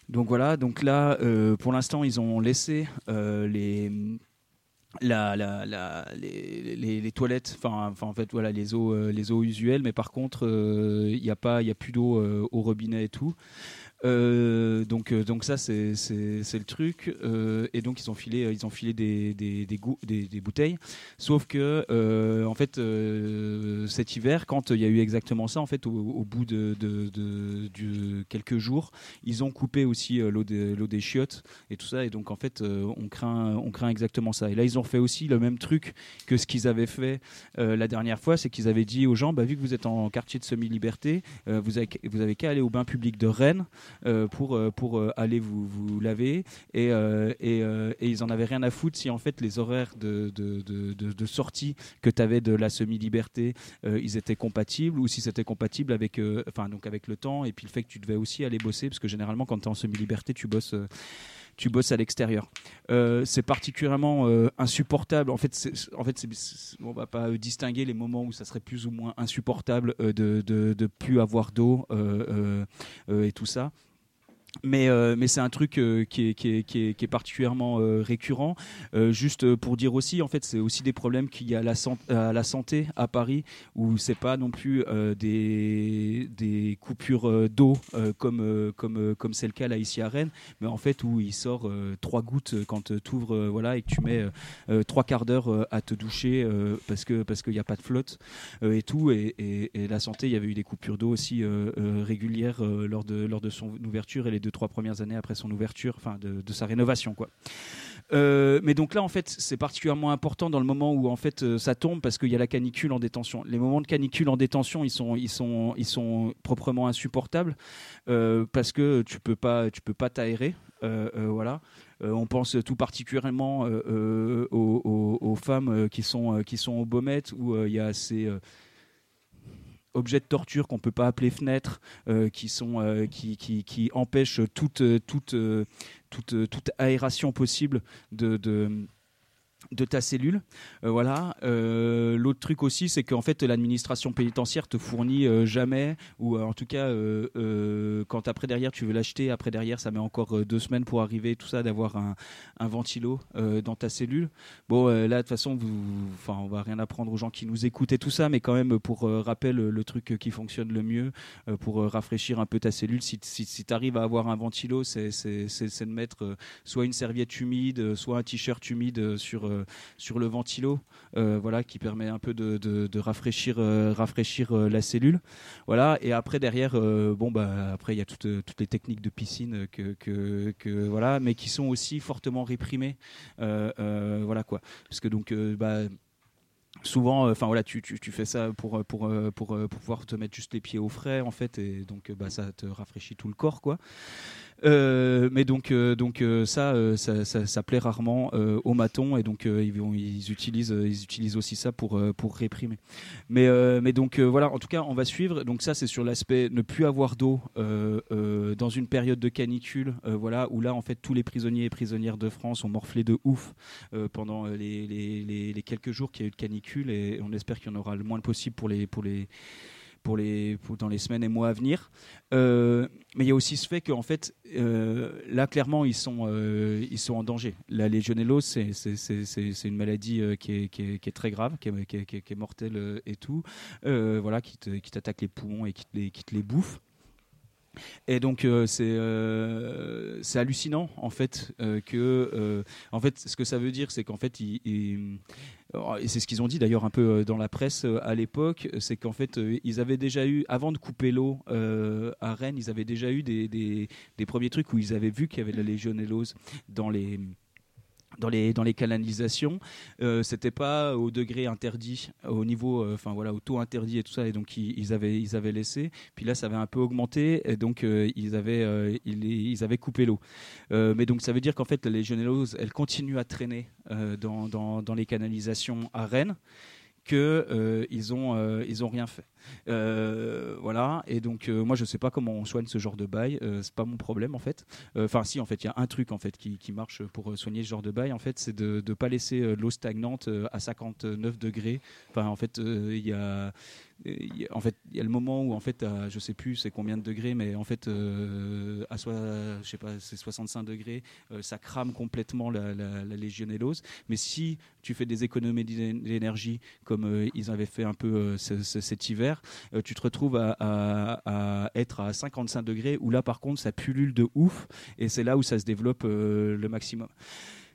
donc voilà, donc là, euh, pour l'instant, ils ont laissé euh, les, toilettes, enfin, en fait, voilà, les eaux, euh, usuelles, mais par contre, il n'y a a plus d'eau au robinet et tout. Euh, donc, euh, donc ça c'est le truc. Euh, et donc ils ont filé, ils ont filé des, des, bouteilles. Sauf que en fait cet hiver, quand il y a eu exactement ça, en fait au, bout de, quelques jours, ils ont coupé aussi l'eau des chiottes et tout ça. Et donc en fait on craint on craint exactement ça. Et là ils ont fait aussi le même truc que ce qu'ils avaient fait la dernière fois, c'est qu'ils avaient dit aux gens, bah, vu que vous êtes en quartier de semi-liberté, vous avez qu'à aller au bain public de Rennes. Euh, pour, euh, pour euh, aller vous, vous laver. Et, et, ils en avaient rien à foutre si en fait les horaires de, de, de, de sortie que tu avais de la semi-liberté, ils étaient compatibles ou si c'était compatible avec, enfin, donc avec le temps et puis le fait que tu devais aussi aller bosser parce que généralement quand tu es en semi-liberté, tu bosses tu bosses à l'extérieur. Euh, c'est particulièrement euh, insupportable. En fait, en fait, on va pas distinguer les moments où ça serait plus ou moins insupportable euh, de, de, de plus avoir d'eau et tout ça mais, euh, mais c'est un truc euh, qui, est, particulièrement euh, récurrent. juste pour dire aussi, en fait, c'est aussi des problèmes qu'il y a à la, santé à Paris, où c'est pas non plus des, coupures d'eau comme, comme, comme c'est le cas là ici à Rennes, mais en fait où il sort trois gouttes quand tu ouvres voilà, et que tu mets trois quarts d'heure à te doucher parce qu'il n'y a pas de flotte et tout. Et, la santé, il y avait eu des coupures d'eau aussi régulières lors, de, lors de son ouverture et les deux trois premières années après son ouverture, enfin de, sa rénovation quoi. Euh, mais donc là, en fait, c'est particulièrement important dans le moment où en fait euh, ça tombe parce qu'il y a la canicule en détention. Les moments de canicule en détention, ils sont, ils sont, ils sont proprement insupportables euh, parce que tu peux pas, tu peux pas t'aérer. voilà. on pense tout particulièrement aux, femmes qui sont, qui sont au Baumette où il y a ces objets de torture qu'on peut pas appeler fenêtres, euh, qui sont empêchent toute aération possible de de ta cellule. Euh, voilà. Euh, l'autre truc aussi, c'est qu'en fait, l'administration pénitentiaire te fournit euh, jamais, ou en tout cas, quand après derrière tu veux l'acheter, après derrière ça met encore deux semaines pour arriver, tout ça, d'avoir un, un, ventilo dans ta cellule. Bon, là, de toute façon, vous, enfin, on va rien apprendre aux gens qui nous écoutent et tout ça, mais quand même, pour rappel, le truc qui fonctionne le mieux, pour rafraîchir un peu ta cellule, si, si, si tu arrives à avoir un ventilo, c'est de mettre soit une serviette humide, soit un t-shirt humide sur sur le ventilo, euh, voilà, qui permet un peu de, rafraîchir, euh, la cellule. Voilà, et après derrière, bon bah après il y a toutes, les techniques de piscine que, voilà, mais qui sont aussi fortement réprimées, voilà quoi, parce que donc bah souvent enfin voilà tu, fais ça pour, pouvoir te mettre juste les pieds au frais en fait et donc bah, ça te rafraîchit tout le corps quoi euh, mais donc, euh, donc euh, ça, ça, ça, ça, plaît rarement aux matons et donc ils, ils, utilisent, ils utilisent aussi ça pour, pour réprimer. Mais, mais donc voilà, en tout cas, on va suivre. Donc ça, c'est sur l'aspect ne plus avoir d'eau dans une période de canicule, voilà, où là, en fait, tous les prisonniers et prisonnières de France ont morflé de ouf pendant les, les, les, les quelques jours qu'il y a eu de canicule et on espère qu'il y en aura le moins possible pour les, pour les pour les, dans les semaines et mois à venir. Euh, mais il y a aussi ce fait qu'en fait, euh, là, clairement, ils sont, euh, ils sont en danger. La légionellose, c'est une maladie qui est, qui, est, qui, est, très grave, qui est, qui est mortelle et tout, voilà, qui t'attaque les poumons et qui te les, qui te les bouffe. Et donc euh, c'est euh, c'est hallucinant en fait euh, que en fait ce que ça veut dire c'est qu'en fait il- et c'est ce qu'ils ont dit d'ailleurs un peu dans la presse à l'époque, c'est qu'en fait ils avaient déjà eu avant de couper l'eau à Rennes, ils avaient déjà eu des, des, des premiers trucs où ils avaient vu qu'il y avait de la légionellose dans les dans les, dans les canalisations, euh, c'était pas au degré interdit, au niveau, euh, enfin voilà, au taux interdit et tout ça, et donc ils, avaient, ils avaient laissé. Puis là, ça avait un peu augmenté, et donc euh, ils avaient, euh, ils, avaient coupé l'eau. Mais donc ça veut dire qu'en fait, la légionellose, elle continue à traîner dans, dans, dans les canalisations à Rennes que euh, ils ont euh, ils ont rien fait. Euh, voilà. Et donc moi je sais pas comment on soigne ce genre de bail. C'est pas mon problème en fait. Enfin si en fait il y a un truc en fait qui, qui marche pour soigner ce genre de bail en fait c'est de ne pas laisser l'eau stagnante à 59 degrés. Enfin en fait il y a en fait, il y a le moment où en fait, je sais plus c'est combien de degrés, mais en fait, euh, à je sais pas, c'est 65 degrés, euh, ça crame complètement la, la, légionellose. Mais si tu fais des économies d'é- d'énergie comme euh, ils avaient fait un peu ce- ce- cet hiver, tu te retrouves à, à- être à 55 degrés où là par contre ça pullule de ouf et c'est là où ça se développe le maximum.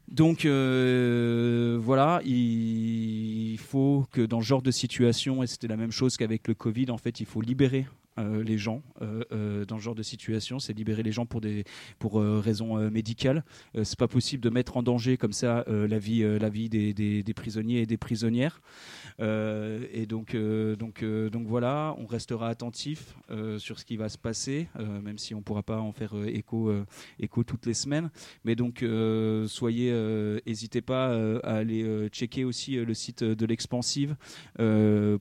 Donc euh, voilà, il faut que dans ce genre de situation, et c'était la même chose qu'avec le Covid, en fait, il faut libérer euh, les gens euh, euh, dans ce genre de situation, c'est libérer les gens pour des pour raisons médicales. C'est pas possible de mettre en danger comme ça la vie la vie des, des- prisonniers et des prisonnières. Et donc donc donc voilà, on restera attentif sur ce qui va se passer, même si on pourra pas en faire écho écho toutes les semaines. Mais donc soyez, n'hésitez pas à aller checker aussi le site de l'expansive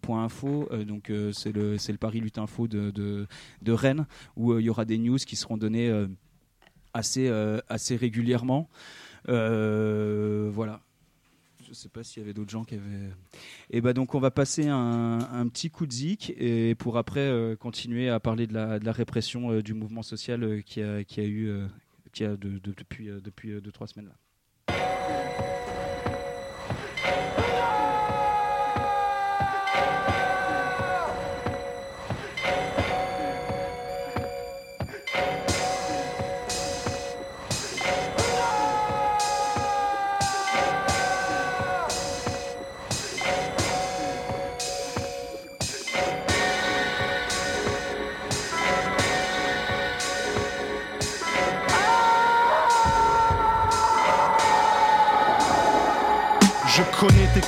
point .info. Euh, donc c'est le c'est le Paris Lutte Info de, de, de Rennes où euh, il y aura des news qui seront données euh, assez euh, assez régulièrement. Voilà. Je sais pas s'il y avait d'autres gens qui avaient. Et ben donc on va passer un, petit coup de zik et pour après continuer à parler de la, de la répression du mouvement social qui a qui a eu qui a de- de- depuis depuis deux trois semaines là.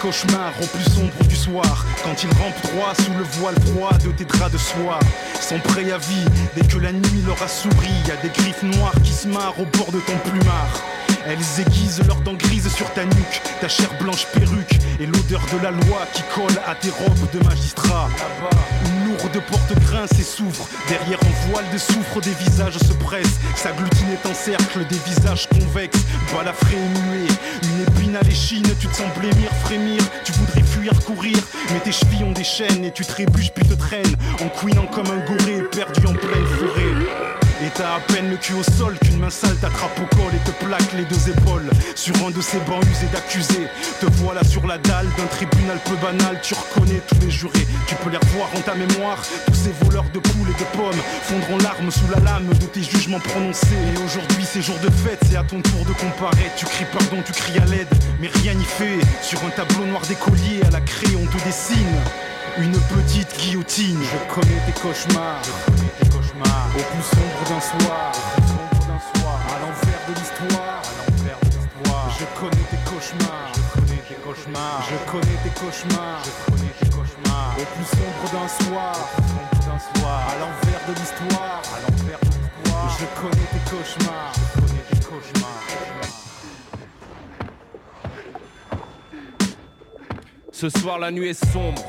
Cauchemars au plus sombre du soir Quand ils rampent droit sous le voile froid de tes draps de soie Sans préavis, dès que la nuit leur a souri a des griffes noires qui se marrent au bord de ton plumard elles aiguisent leurs dents grises sur ta nuque, ta chair blanche perruque et l'odeur de la loi qui colle à tes robes de magistrat. Une lourde porte grince et s'ouvre, derrière un voile de soufre, des visages se pressent, s'agglutinent et encercle des visages convexes, balafrés et muets. Une épine à l'échine, tu te sens blêmir, frémir, tu voudrais fuir, courir, mais tes chevilles ont des chaînes et tu trébuches puis te traînes, en couinant comme un goré perdu en pleine forêt. Et t'as à peine le cul au sol qu'une main sale t'attrape au col et te plaque les deux épaules. Sur un de ces bancs usés d'accusés Te voilà sur la dalle d'un tribunal peu banal. Tu reconnais tous les jurés Tu peux les revoir en ta mémoire. Tous ces voleurs de poules et de pommes Fondront larmes sous la lame de tes jugements prononcés. Et aujourd'hui c'est jour de fête C'est à ton tour de comparaître Tu cries pardon, tu cries à l'aide Mais rien n'y fait. Sur un tableau noir d'écolier à la craie on te dessine une petite guillotine. Je connais tes cauchemars. Au plus sombre d'un soir. Au plus sombre d'un soir. À l'envers de l'histoire. Je connais tes cauchemars. Je connais tes cauchemars. Je connais tes cauchemars. Je connais tes cauchemars. Au plus sombre d'un soir. Soir. À l'envers de l'histoire. À l'envers de l'histoire. Je connais tes cauchemars. Je connais tes cauchemars. Ce soir la nuit est sombre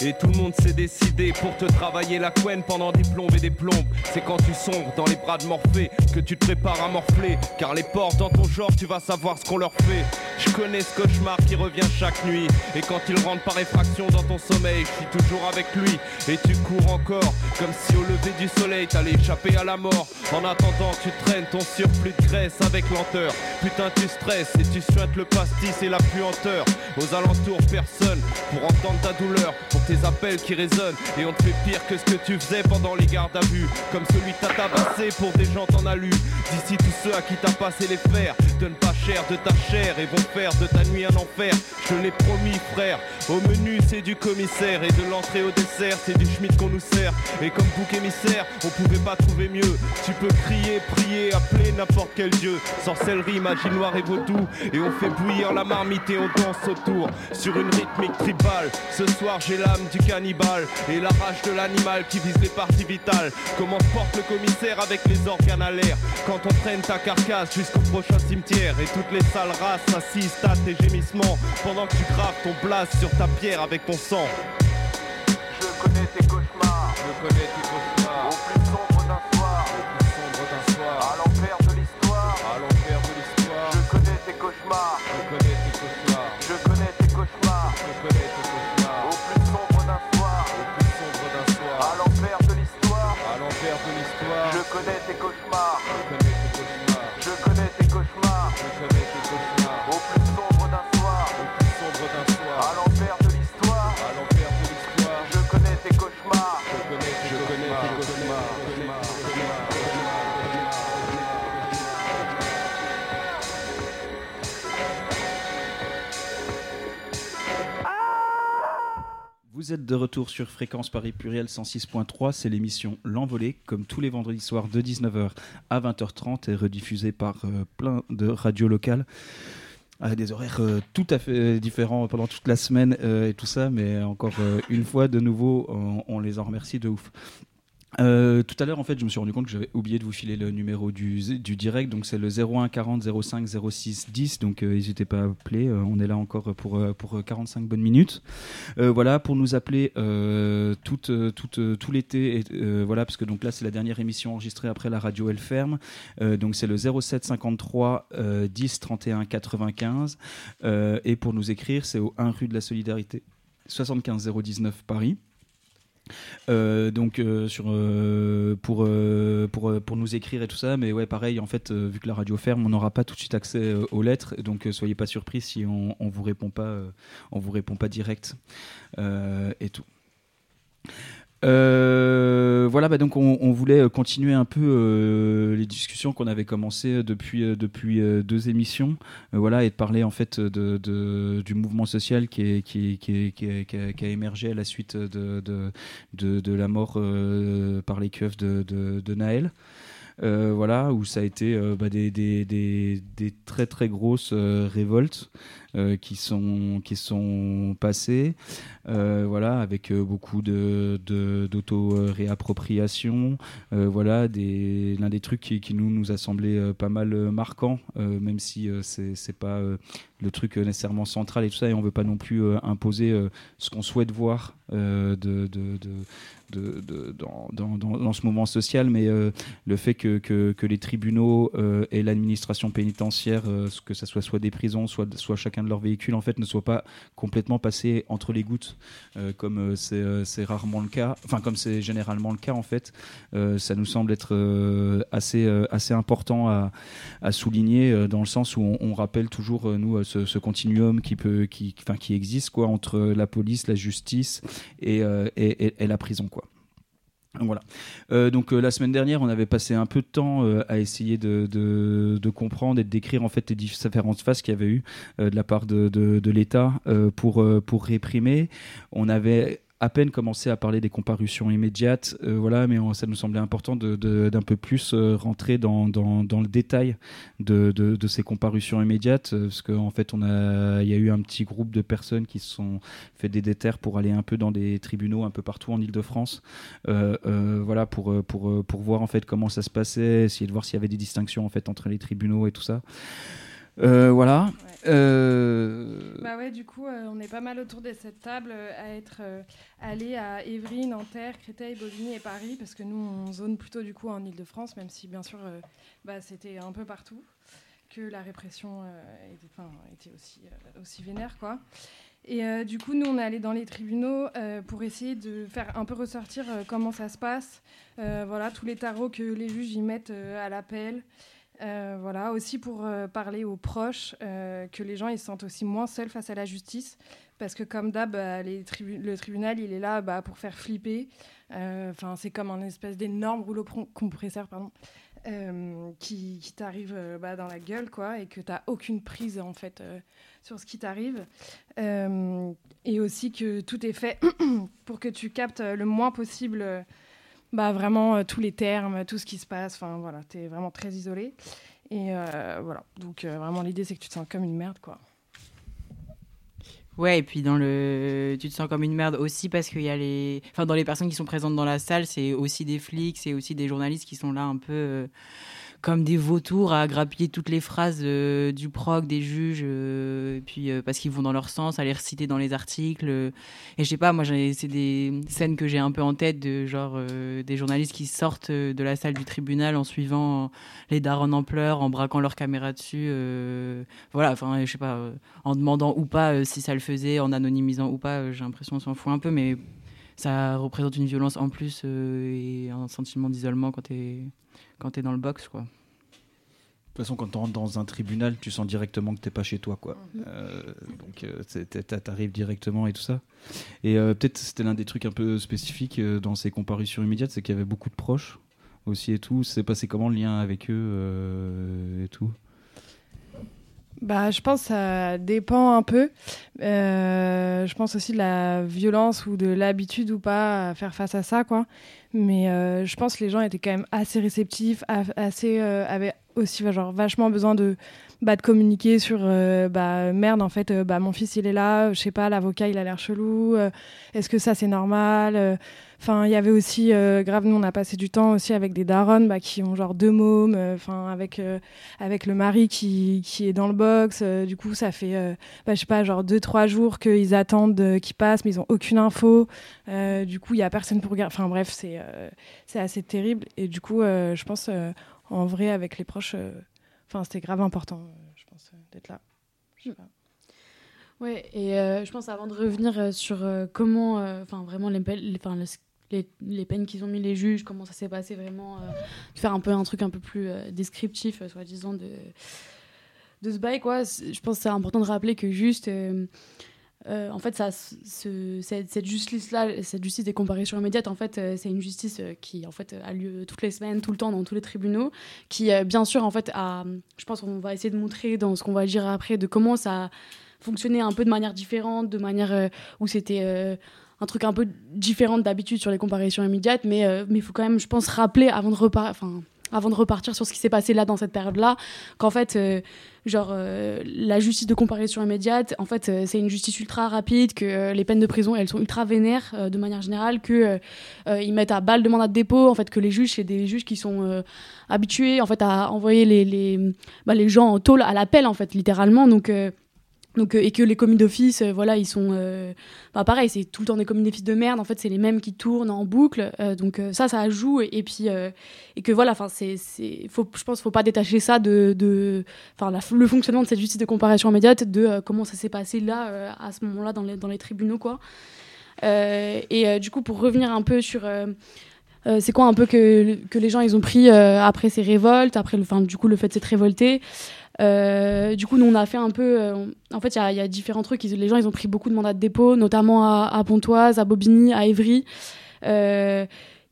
et tout le monde s'est décidé pour te travailler la couenne pendant des plombes et des plombes. C'est quand tu sombres dans les bras de Morphée que tu te prépares à morfler. Car les porcs dans ton genre, tu vas savoir ce qu'on leur fait. Je connais ce cauchemar qui revient chaque nuit. Et quand il rentre par effraction dans ton sommeil, je suis toujours avec lui. Et tu cours encore, comme si au lever du soleil t'allais échapper à la mort. En attendant, tu traînes ton surplus de graisse avec lenteur. Putain, tu stresses et tu suintes le pastis et la puanteur. Aux alentours, personne pour entendre ta douleur, tes appels qui résonnent et on te fait pire que ce que tu faisais pendant les gardes à vue. Comme celui t'as tabassé pour des gens t'en as lu. D'ici tous ceux à qui t'as passé les fers donnent pas cher de ta chair et vont faire de ta nuit un enfer. Je l'ai promis, frère. Au menu, c'est du commissaire et de l'entrée au dessert, c'est du schmitt qu'on nous sert. Et comme bouc émissaire, on pouvait pas trouver mieux. Tu peux crier, prier, appeler n'importe quel dieu. Sorcellerie, magie noire et vaudou. Et on fait bouillir la marmite et on danse autour sur une rythmique tribale. Ce soir, j'ai l'âme du cannibale et la rage de l'animal qui vise les parties vitales. Comment se porte le commissaire avec les organes à l'air quand on traîne ta carcasse jusqu'au prochain cimetière et toutes les sales races assistent à tes gémissements pendant que tu graves ton blast sur ta pierre avec ton sang. Je connais tes cauchemars, Je connais tes cauchemars, Vous êtes de retour sur Fréquence Paris Pluriel 106.3, c'est l'émission L'Envolée, comme tous les vendredis soirs de 19h à 20h30 et rediffusée par euh, plein de radios locales. À des horaires euh, tout à fait différents pendant toute la semaine euh, et tout ça, mais encore une fois, de nouveau, on les en remercie de ouf. Euh, tout à l'heure, en fait, je me suis rendu compte que j'avais oublié de vous filer le numéro du, direct. Donc, c'est le 01 40 05 06 10. Donc, euh, n'hésitez pas à appeler. Euh, on est là encore pour, pour 45 bonnes minutes. Voilà, pour nous appeler tout, tout, tout l'été. voilà, parce que donc là, c'est la dernière émission enregistrée après la radio Elle Ferme. Donc, c'est le 07 53 euh, 10 31 95. Euh, et pour nous écrire, c'est au 1 rue de la Solidarité, 75 019 Paris. Euh, donc euh, euh, pour, pour pour nous écrire et tout ça mais ouais pareil en fait vu que la radio ferme on n'aura pas tout de suite accès aux lettres donc soyez pas surpris si on, on vous répond pas on vous répond pas direct et tout Euh, voilà, bah donc on, voulait euh, continuer un peu euh, les discussions qu'on avait commencées depuis depuis deux émissions, voilà, et de parler en fait du mouvement social qui a, émergé à la suite de la mort par les keufs de, Naël. Voilà, où ça a été bah, des, très très grosses révoltes qui sont qui sont passées, euh, voilà, avec euh, beaucoup d'auto-réappropriation, euh, voilà, l'un des trucs qui, nous nous a semblé euh, pas mal euh, marquant, euh, même si euh, c'est pas euh, le truc euh, nécessairement central et tout ça, et on veut pas non plus euh, imposer euh, ce qu'on souhaite voir euh, de, de, de, dans, ce mouvement social, mais euh, le fait que, les tribunaux euh, et l'administration pénitentiaire, euh, que ce soit soit des prisons, soit, soit chacun de leurs véhicules, en fait, ne soient pas complètement passés entre les gouttes, euh, comme euh, c'est euh, c'est rarement le cas, enfin comme c'est généralement le cas en fait. Ça nous semble être assez, assez important à, à souligner dans le sens où on, rappelle toujours nous ce, continuum qui peut, qui, enfin qui existe quoi entre la police, la justice et, et, et- et la prison quoi. Donc. Euh, euh, la semaine dernière, on avait passé un peu de temps euh, à essayer de, comprendre et de décrire en fait les différentes phases qu'il y avait eu de la part de, l'État pour pour réprimer. On avait à peine commencé à parler des comparutions immédiates, euh, voilà, mais ça nous semblait important de- de- d'un peu plus euh, rentrer dans, dans, dans le détail de, de, de ces comparutions immédiates, euh, parce qu'en fait, on a, il y a eu un petit groupe de personnes qui se sont fait des déterres pour aller un peu dans des tribunaux un peu partout en Ile-de-France, euh, euh, voilà, pour, euh, pour, pour voir en fait comment ça se passait, essayer de voir s'il y avait des distinctions en fait entre les tribunaux et tout ça. Euh, voilà. Euh, Bah ouais, du coup, euh, on est pas mal autour de cette table euh, à être allé à Évry, Nanterre, Créteil, Bobigny et Paris, parce que nous, on zone plutôt du coup en Ile-de-France, même si bien sûr, bah, c'était un peu partout que la répression était, aussi, aussi vénère, quoi. Et du coup, nous, on est allé dans les tribunaux pour essayer de faire un peu ressortir comment ça se passe, voilà, tous les tarots que les juges y mettent à l'appel, Euh, voilà, aussi pour euh, parler aux proches, euh, que les gens ils se sentent aussi moins seuls face à la justice, parce que comme d'hab, le tribunal il est là bah, pour faire flipper. Enfin, c'est comme un espèce d'énorme rouleau compresseur, pardon, qui, qui t'arrive bah, dans la gueule, quoi, et que t'as aucune prise en fait sur ce qui t'arrive, et aussi que tout est fait [CLEARS THROAT] pour que tu captes le moins possible. Bah, vraiment euh, tous les termes, tout ce qui se passe. Enfin voilà, t'es vraiment très isolé. Et euh, voilà, donc euh, vraiment l'idée c'est que tu te sens comme une merde quoi. Ouais, et puis dans le, tu te sens comme une merde aussi parce qu'il y a les, enfin dans les personnes qui sont présentes dans la salle, c'est aussi des flics, c'est aussi des journalistes qui sont là un peu comme des vautours à grappiller toutes les phrases euh, du proc, des juges, euh, puis euh, parce qu'ils vont dans leur sens, à les reciter dans les articles. et je sais pas, moi c'est des scènes que j'ai un peu en tête de genre des journalistes qui sortent de la salle du tribunal en suivant les darons en pleurs, en braquant leur caméra dessus. voilà, enfin je sais pas. en demandant ou pas si ça le faisait, en anonymisant ou pas, j'ai l'impression qu'on s'en fout un peu, mais ça représente une violence en plus euh, et un sentiment d'isolement quand t'es quand t'es dans le box, quoi. De toute façon, quand tu rentres dans un tribunal, tu sens directement que t'es pas chez toi, quoi. Euh, donc, euh, t'arrives directement et tout ça. Et euh, peut-être c'était l'un des trucs un peu spécifiques euh, dans ces comparutions immédiates, c'est qu'il y avait beaucoup de proches aussi et tout. C'est passé comment le lien avec eux euh, et tout? Bah, je pense que ça dépend un peu. Euh, je pense aussi de la violence ou de l'habitude ou pas à faire face à ça, quoi. Mais euh, je pense que les gens étaient quand même assez réceptifs, assez, euh, avaient aussi genre, vachement besoin de, bah, de communiquer sur euh, bah, merde, en fait, euh, bah, mon fils il est là, je sais pas, l'avocat il a l'air chelou, euh, est-ce que ça c'est normal euh, Enfin, il y avait aussi, euh, grave, nous on a passé du temps aussi avec des darons qui ont genre deux mômes, euh, enfin, avec. euh, avec le mari qui, qui est dans le box. euh, du coup, ça fait, euh, bah, je sais pas, genre deux, trois jours qu'ils attendent euh, qu'ils passent, mais ils ont aucune info. Euh, du coup, il y a personne pour regarder. Enfin bref, c'est euh, c'est assez terrible. Et du coup, euh, je pense, euh, en vrai, avec les proches, euh, enfin, c'était grave important, euh, je pense, euh, d'être là. Je sais pas. Ouais, et euh, je pense avant de revenir sur euh, comment, euh, enfin vraiment les, peines- les, 'fin, le- les, les peines qu'ils ont mis les juges, comment ça s'est passé vraiment, de faire un peu un truc un peu plus descriptif, soi-disant de de ce bail quoi. Je pense que c'est important de rappeler que juste euh, en fait, cette, justice-là, cette justice des comparaisons immédiates, en fait, euh, c'est une justice euh, qui, en fait, a lieu toutes les semaines, tout le temps, dans tous les tribunaux, qui, bien sûr, en fait, je pense qu'on va essayer de montrer dans ce qu'on va dire après de comment ça fonctionnait un peu de manière différente, de manière où c'était un truc un peu différent d'habitude sur les comparaisons immédiates, mais il faut quand même, je pense, rappeler avant de repartir, sur ce qui s'est passé là dans cette période-là, qu'en fait, genre euh, la justice de comparaison immédiate, en fait, euh, c'est une justice ultra rapide, que euh, les peines de prison, elles sont ultra vénères euh, de manière générale, que ils mettent à balle de mandat de dépôt, en fait, que les juges, c'est des juges qui sont habitués, en fait, à envoyer les les, bah, les gens en tôle à l'appel, en fait, littéralement, donc donc, euh, et que les commis d'office, euh, voilà, ils sont. euh, bah, pareil, c'est tout le temps des commis d'office de merde. En fait, c'est les mêmes qui tournent en boucle. euh, donc, ça, ça joue. Et, puis, et que voilà, enfin, c'est. Je pense qu'il faut pas détacher ça de. de la- le fonctionnement de cette justice de comparaison immédiate, de comment ça s'est passé là, à ce moment-là, dans les, tribunaux, quoi. Et du coup, pour revenir un peu sur. c'est quoi un peu que, que les gens ils ont pris après ces révoltes, après le, enfin, du coup le fait de s'être révolté. Euh, du coup, nous on a fait un peu. euh, en fait, il y a- différents trucs. Les gens ils ont pris beaucoup de mandats de dépôt, notamment à, Pontoise, à Bobigny, à Évry. Euh,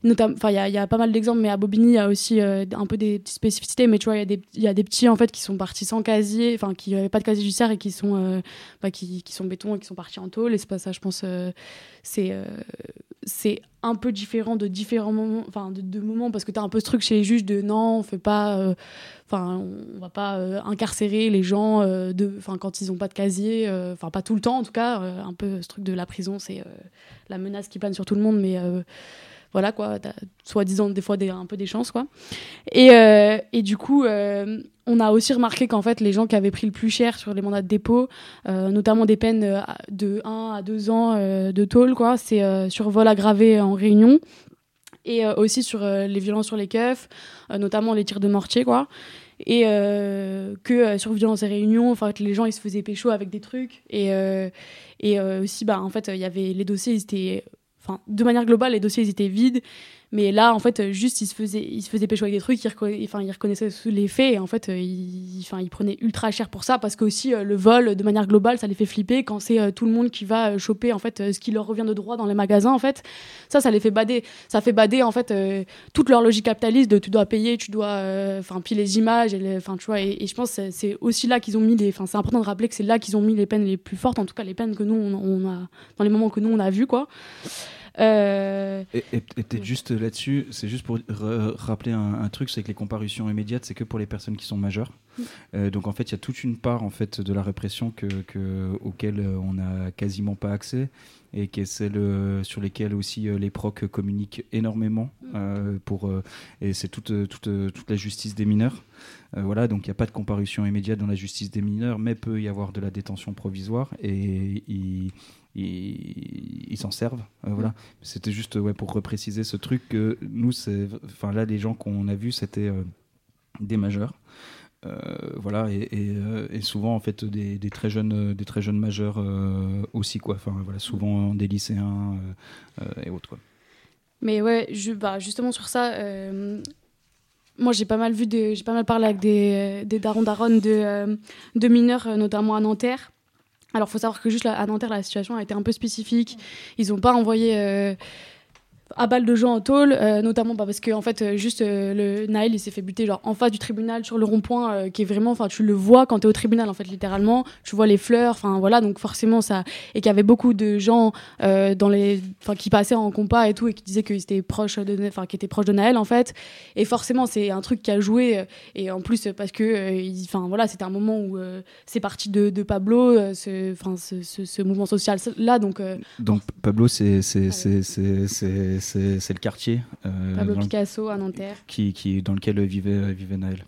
Enfin, il y, a- pas mal d'exemples, mais à Bobigny, il y a aussi euh, un peu des petites spécificités. Mais tu vois, il y, y a des petits en fait qui sont partis sans casier, enfin qui n'avaient pas de casier judiciaire et qui sont, euh, bah, qui sont béton et qui sont partis en tôle. Et c'est pas ça, je pense. euh, c'est euh, c'est un peu différent de différents moments, enfin de, moments, parce que tu as un peu ce truc chez les juges de non, on fait pas, euh, enfin on va pas euh, incarcérer les gens euh, de, quand ils ont pas de casier, enfin pas tout le temps en tout cas, un peu ce truc de la prison, c'est la menace qui plane sur tout le monde, mais voilà quoi, soi-disant des fois des, un peu des chances quoi. Et, euh, et du coup, euh, on a aussi remarqué qu'en fait les gens qui avaient pris le plus cher sur les mandats de dépôt, euh, notamment des peines de 1 à 2 ans de tôle, quoi, c'est sur vol aggravé en réunion et aussi sur les violences sur les keufs, notamment les tirs de mortier, quoi. Et que sur violence et réunion, enfin les gens ils se faisaient pécho avec des trucs et et aussi bah en fait il y avait les dossiers ils étaient de manière globale, les dossiers étaient vides. Mais là, en fait, juste, il se faisait, il se faisait pécho avec des trucs, il, reconna- les faits, et en fait, euh, il, enfin, il prenait ultra cher pour ça, parce que aussi, euh, le vol, de manière globale, ça les fait flipper quand c'est euh, tout le monde qui va choper, en fait, ce qui leur revient de droit dans les magasins, en fait. Ça, ça les fait bader. Ça fait bader, en fait, toute leur logique capitaliste de tu dois payer, tu dois, enfin, puis les images, enfin, tu vois, et, je pense que c'est aussi là qu'ils ont mis les, enfin, c'est important de rappeler que c'est là qu'ils ont mis les peines les plus fortes, en tout cas, les peines que nous, on, on a, dans les moments que nous, on a vus, quoi. Euh, Et, et- et peut-être juste là-dessus, c'est juste pour rappeler un, un truc, c'est que les comparutions immédiates, c'est que pour les personnes qui sont majeures. Mm. Euh, donc en fait, il y a toute une part en fait de la répression que, que- auquel euh, on n'a quasiment pas accès et qui est celle euh, sur lesquelles aussi euh, les procs communiquent énormément euh, pour et c'est toute, toute, toute la justice des mineurs. Voilà, donc il n'y a pas de comparution immédiate dans la justice des mineurs, mais peut y avoir de la détention provisoire et ils ils- s'en servent. euh, voilà. C'était juste ouais, pour repréciser ce truc que nous, enfin là, les gens qu'on a vus, c'était euh, des majeurs. Euh, voilà, et, souvent en fait des, très jeunes, des très jeunes majeurs aussi quoi. Enfin voilà, souvent des lycéens et autres quoi. Mais ouais, je, bah, justement sur ça, moi j'ai pas mal vu, j'ai pas mal parlé avec des, des darons daronnes de, de mineurs, notamment à Nanterre. Alors faut savoir que juste à Nanterre, la situation a été un peu spécifique. Ils ont pas envoyé euh, à balle de gens en tôle, euh, notamment bah, parce que en fait, euh, juste euh, le Naël il s'est fait buter genre en face du tribunal sur le rond-point, qui est vraiment, enfin tu le vois quand tu es au tribunal en fait littéralement, tu vois les fleurs, enfin voilà, donc forcément ça, et qu'il y avait beaucoup de gens dans les, enfin qui passaient en compas et tout et qui disaient qu'ils étaient proches de, enfin qui étaient proches de Naël en fait, et forcément c'est un truc qui a joué, et en plus parce que, enfin voilà, c'était un moment où c'est parti de, de Pablo, ce, enfin ce, ce, ce mouvement social là, donc Donc Pablo, c'est c'est c'est c'est le quartier euh, Pablo Picasso à Nanterre. qui, qui dans lequel vivait vivait Naël.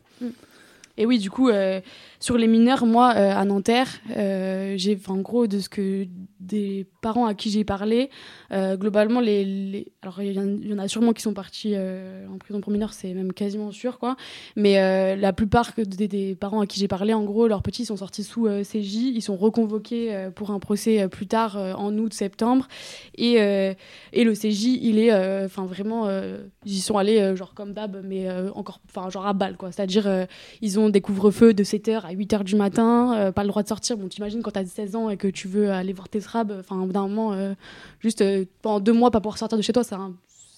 Et oui, du coup, euh, sur les mineurs, moi, euh, à Nanterre, euh, j'ai, en gros, de ce que des parents à qui j'ai parlé, globalement, les, alors il y, en- a sûrement qui sont partis en prison pour mineurs, c'est même quasiment sûr, quoi. Mais la plupart des, parents à qui j'ai parlé, en gros, leurs petits sont sortis sous CJ, ils sont reconvoqués pour un procès plus tard, en août, septembre, et, et le CJ, il est, enfin, vraiment, ils y sont allés, genre comme d'hab, mais encore, enfin, genre à balle, quoi. C'est-à-dire, ils ont des couvre-feux de 7h à 8h du matin, euh, pas le droit de sortir. Bon, t'imagines quand t'as 16 ans et que tu veux aller voir tes srabs, enfin, au bout d'un moment, euh, juste euh, pendant deux mois, pas pouvoir sortir de chez toi,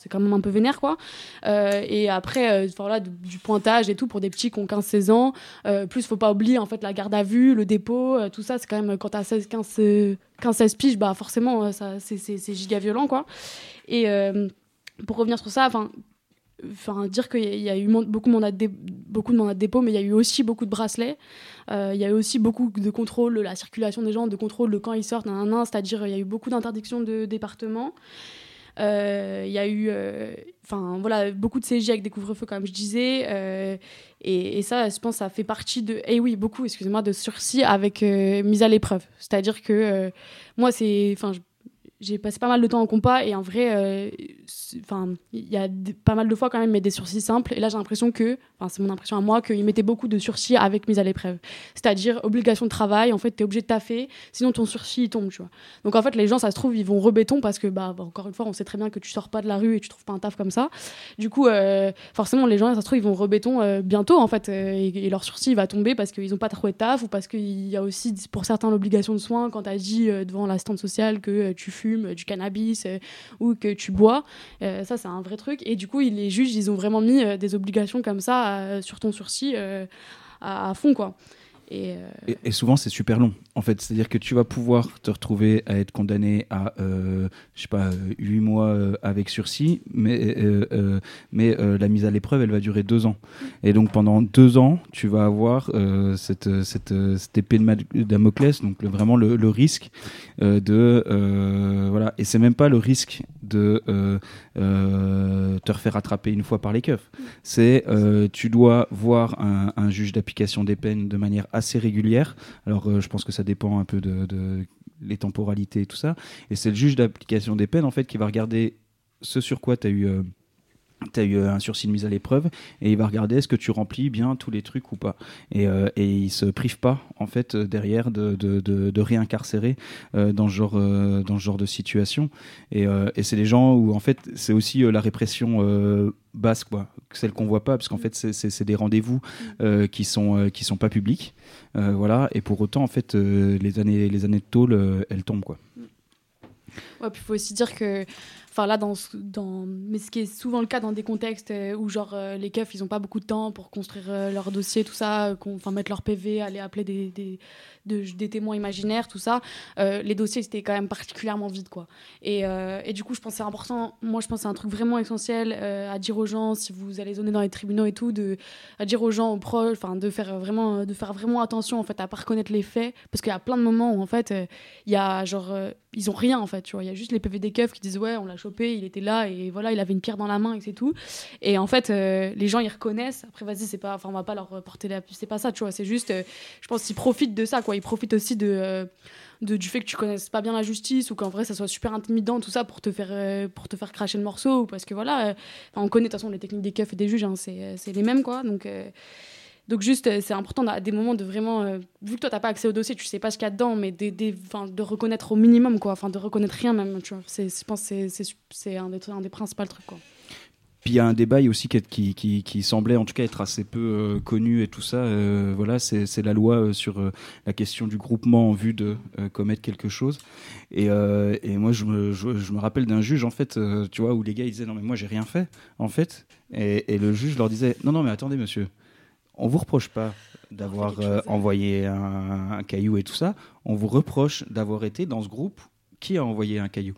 c'est quand même un peu vénère, quoi. Euh, et après, euh, voilà, du, pointage et tout pour des petits qui ont 15-16 ans. Euh, plus, faut pas oublier, en fait, la garde à vue, le dépôt, euh, tout ça, c'est quand même, quand t'as 16, 15, euh, 15-16 piges, bah, forcément, euh, c'est, giga violent, quoi. Et euh, pour revenir sur ça, enfin, dire qu'il y a- eu beaucoup, de mandats de dépôt, mais il y a eu aussi beaucoup de bracelets. Euh, il y a eu aussi beaucoup de contrôle de la circulation des gens, de contrôle de quand ils sortent, c'est-à-dire il y a eu beaucoup d'interdictions de département. Euh, Il y a eu euh, enfin voilà, beaucoup de CJ avec des couvre-feux, comme je disais. et, ça, je pense, ça fait partie de. Et oui, beaucoup, excusez-moi, de sursis avec mise à l'épreuve. C'est-à-dire que moi, c'est. J'ai passé pas mal de temps en compas et en vrai, euh, enfin, il y a pas mal de fois quand même, mais des sursis simples. Et là, j'ai l'impression que, enfin, c'est mon impression à moi, qu'ils mettaient beaucoup de sursis avec mise à l'épreuve. C'est-à-dire obligation de travail. En fait, t'es obligé de taffer, sinon ton sursis il tombe, tu vois. Donc en fait, les gens, ça se trouve, ils vont rebéton parce que, bah, bah, encore une fois, on sait très bien que tu sors pas de la rue et tu trouves pas un taf comme ça. Du coup, euh, forcément, les gens, ça se trouve, ils vont rebéton euh, bientôt, en fait, et, leur sursis il va tomber parce qu'ils ont pas trouvé de taf ou parce qu'il y a aussi, pour certains, l'obligation de soins quand t'as dit devant l'assistante sociale que tu du cannabis euh, ou que tu bois. Euh, ça, c'est un vrai truc. Et du coup, les juges, ils ont vraiment mis euh, des obligations comme ça sur ton euh, à, à fond, quoi. Et, euh, Et, souvent, c'est super long. En fait, c'est-à-dire que tu vas pouvoir te retrouver à être condamné à, euh, je sais pas, 8 mois euh, avec sursis, mais, mais la mise à l'épreuve, elle va durer deux ans. Et donc, pendant deux ans, tu vas avoir cette, cette, cette épée de Damoclès, donc vraiment le, risque de. voilà. Et c'est même pas le risque de te refaire attraper une fois par les keufs. C'est tu dois voir un, un juge d'application des peines de manière régulière. Alors euh, je pense que ça dépend un peu de, les temporalités et tout ça. Et c'est le juge d'application des peines en fait qui va regarder ce sur quoi tu as eu euh, tu as eu un sursis de mise à l'épreuve et il va regarder est-ce que tu remplis bien tous les trucs ou pas. Et, euh, et il se prive pas en fait euh, derrière de, de, réincarcérer euh, dans, ce genre, euh, dans ce genre de situation. Et, euh, et c'est des gens où en fait c'est aussi euh, la répression euh, basse, quoi, celle qu'on voit pas, parce qu'en fait c'est- des rendez-vous euh, qui sont euh, qui sont pas publics, Euh, voilà. Et pour autant en fait les années les années de tôle elles tombent quoi. Ouais, puis il faut aussi dire que, enfin là, dans, dans, mais ce qui est souvent le cas dans des contextes euh, où genre euh, les keufs, ils ont pas beaucoup de temps pour construire euh, leur dossier, tout ça, enfin mettre leur PV, aller appeler des, des, de- des témoins imaginaires, tout ça, les dossiers c'était quand même particulièrement vides quoi. Et, et du coup, je pense c'est important. Moi, je pense c'est un truc vraiment essentiel à dire aux gens si vous allez zoner dans les tribunaux et tout, de à dire aux gens, aux proches, enfin de faire vraiment, de faire vraiment attention en fait à pas reconnaître les faits, parce qu'il y a plein de moments où en fait il y a genre ils ont rien en fait, tu vois. Il y a juste les PV des keufs qui disent ouais, on l'a chopé, il était là et voilà, il avait une pierre dans la main et c'est tout. Et en fait, euh, les gens ils reconnaissent. Après, vas-y, c'est pas, enfin, on va pas leur porter la, c'est pas ça, tu vois. C'est juste, euh, je pense qu'ils profitent de ça, quoi. Ils profitent aussi euh, de du fait que tu connaisses pas bien la justice ou qu'en vrai ça soit super intimidant, tout ça pour te faire, pour te faire cracher le morceau ou parce que voilà, on connaît de toute façon les techniques des keufs et des juges, hein, c'est, les mêmes, quoi. Donc donc juste, euh, c'est important à des moments de vraiment, euh, vu que toi t'as pas accès au dossier, tu sais pas ce qu'il y a dedans, mais de reconnaître au minimum quoi, enfin de reconnaître rien même, tu vois. Je pense que c'est, un, des, un des principaux trucs. Puis il y a un débat aussi qui, semblait en tout cas être assez peu euh, connu et tout ça. voilà, c'est la loi sur la question du groupement en vue de commettre quelque chose. Et, moi, je me, rappelle d'un juge en fait, tu vois, où les gars ils disaient non mais moi j'ai rien fait en fait. Et le juge leur disait non non mais attendez monsieur, on vous reproche pas d'avoir euh, envoyé un, un caillou et tout ça. On vous reproche d'avoir été dans ce groupe qui a envoyé un caillou.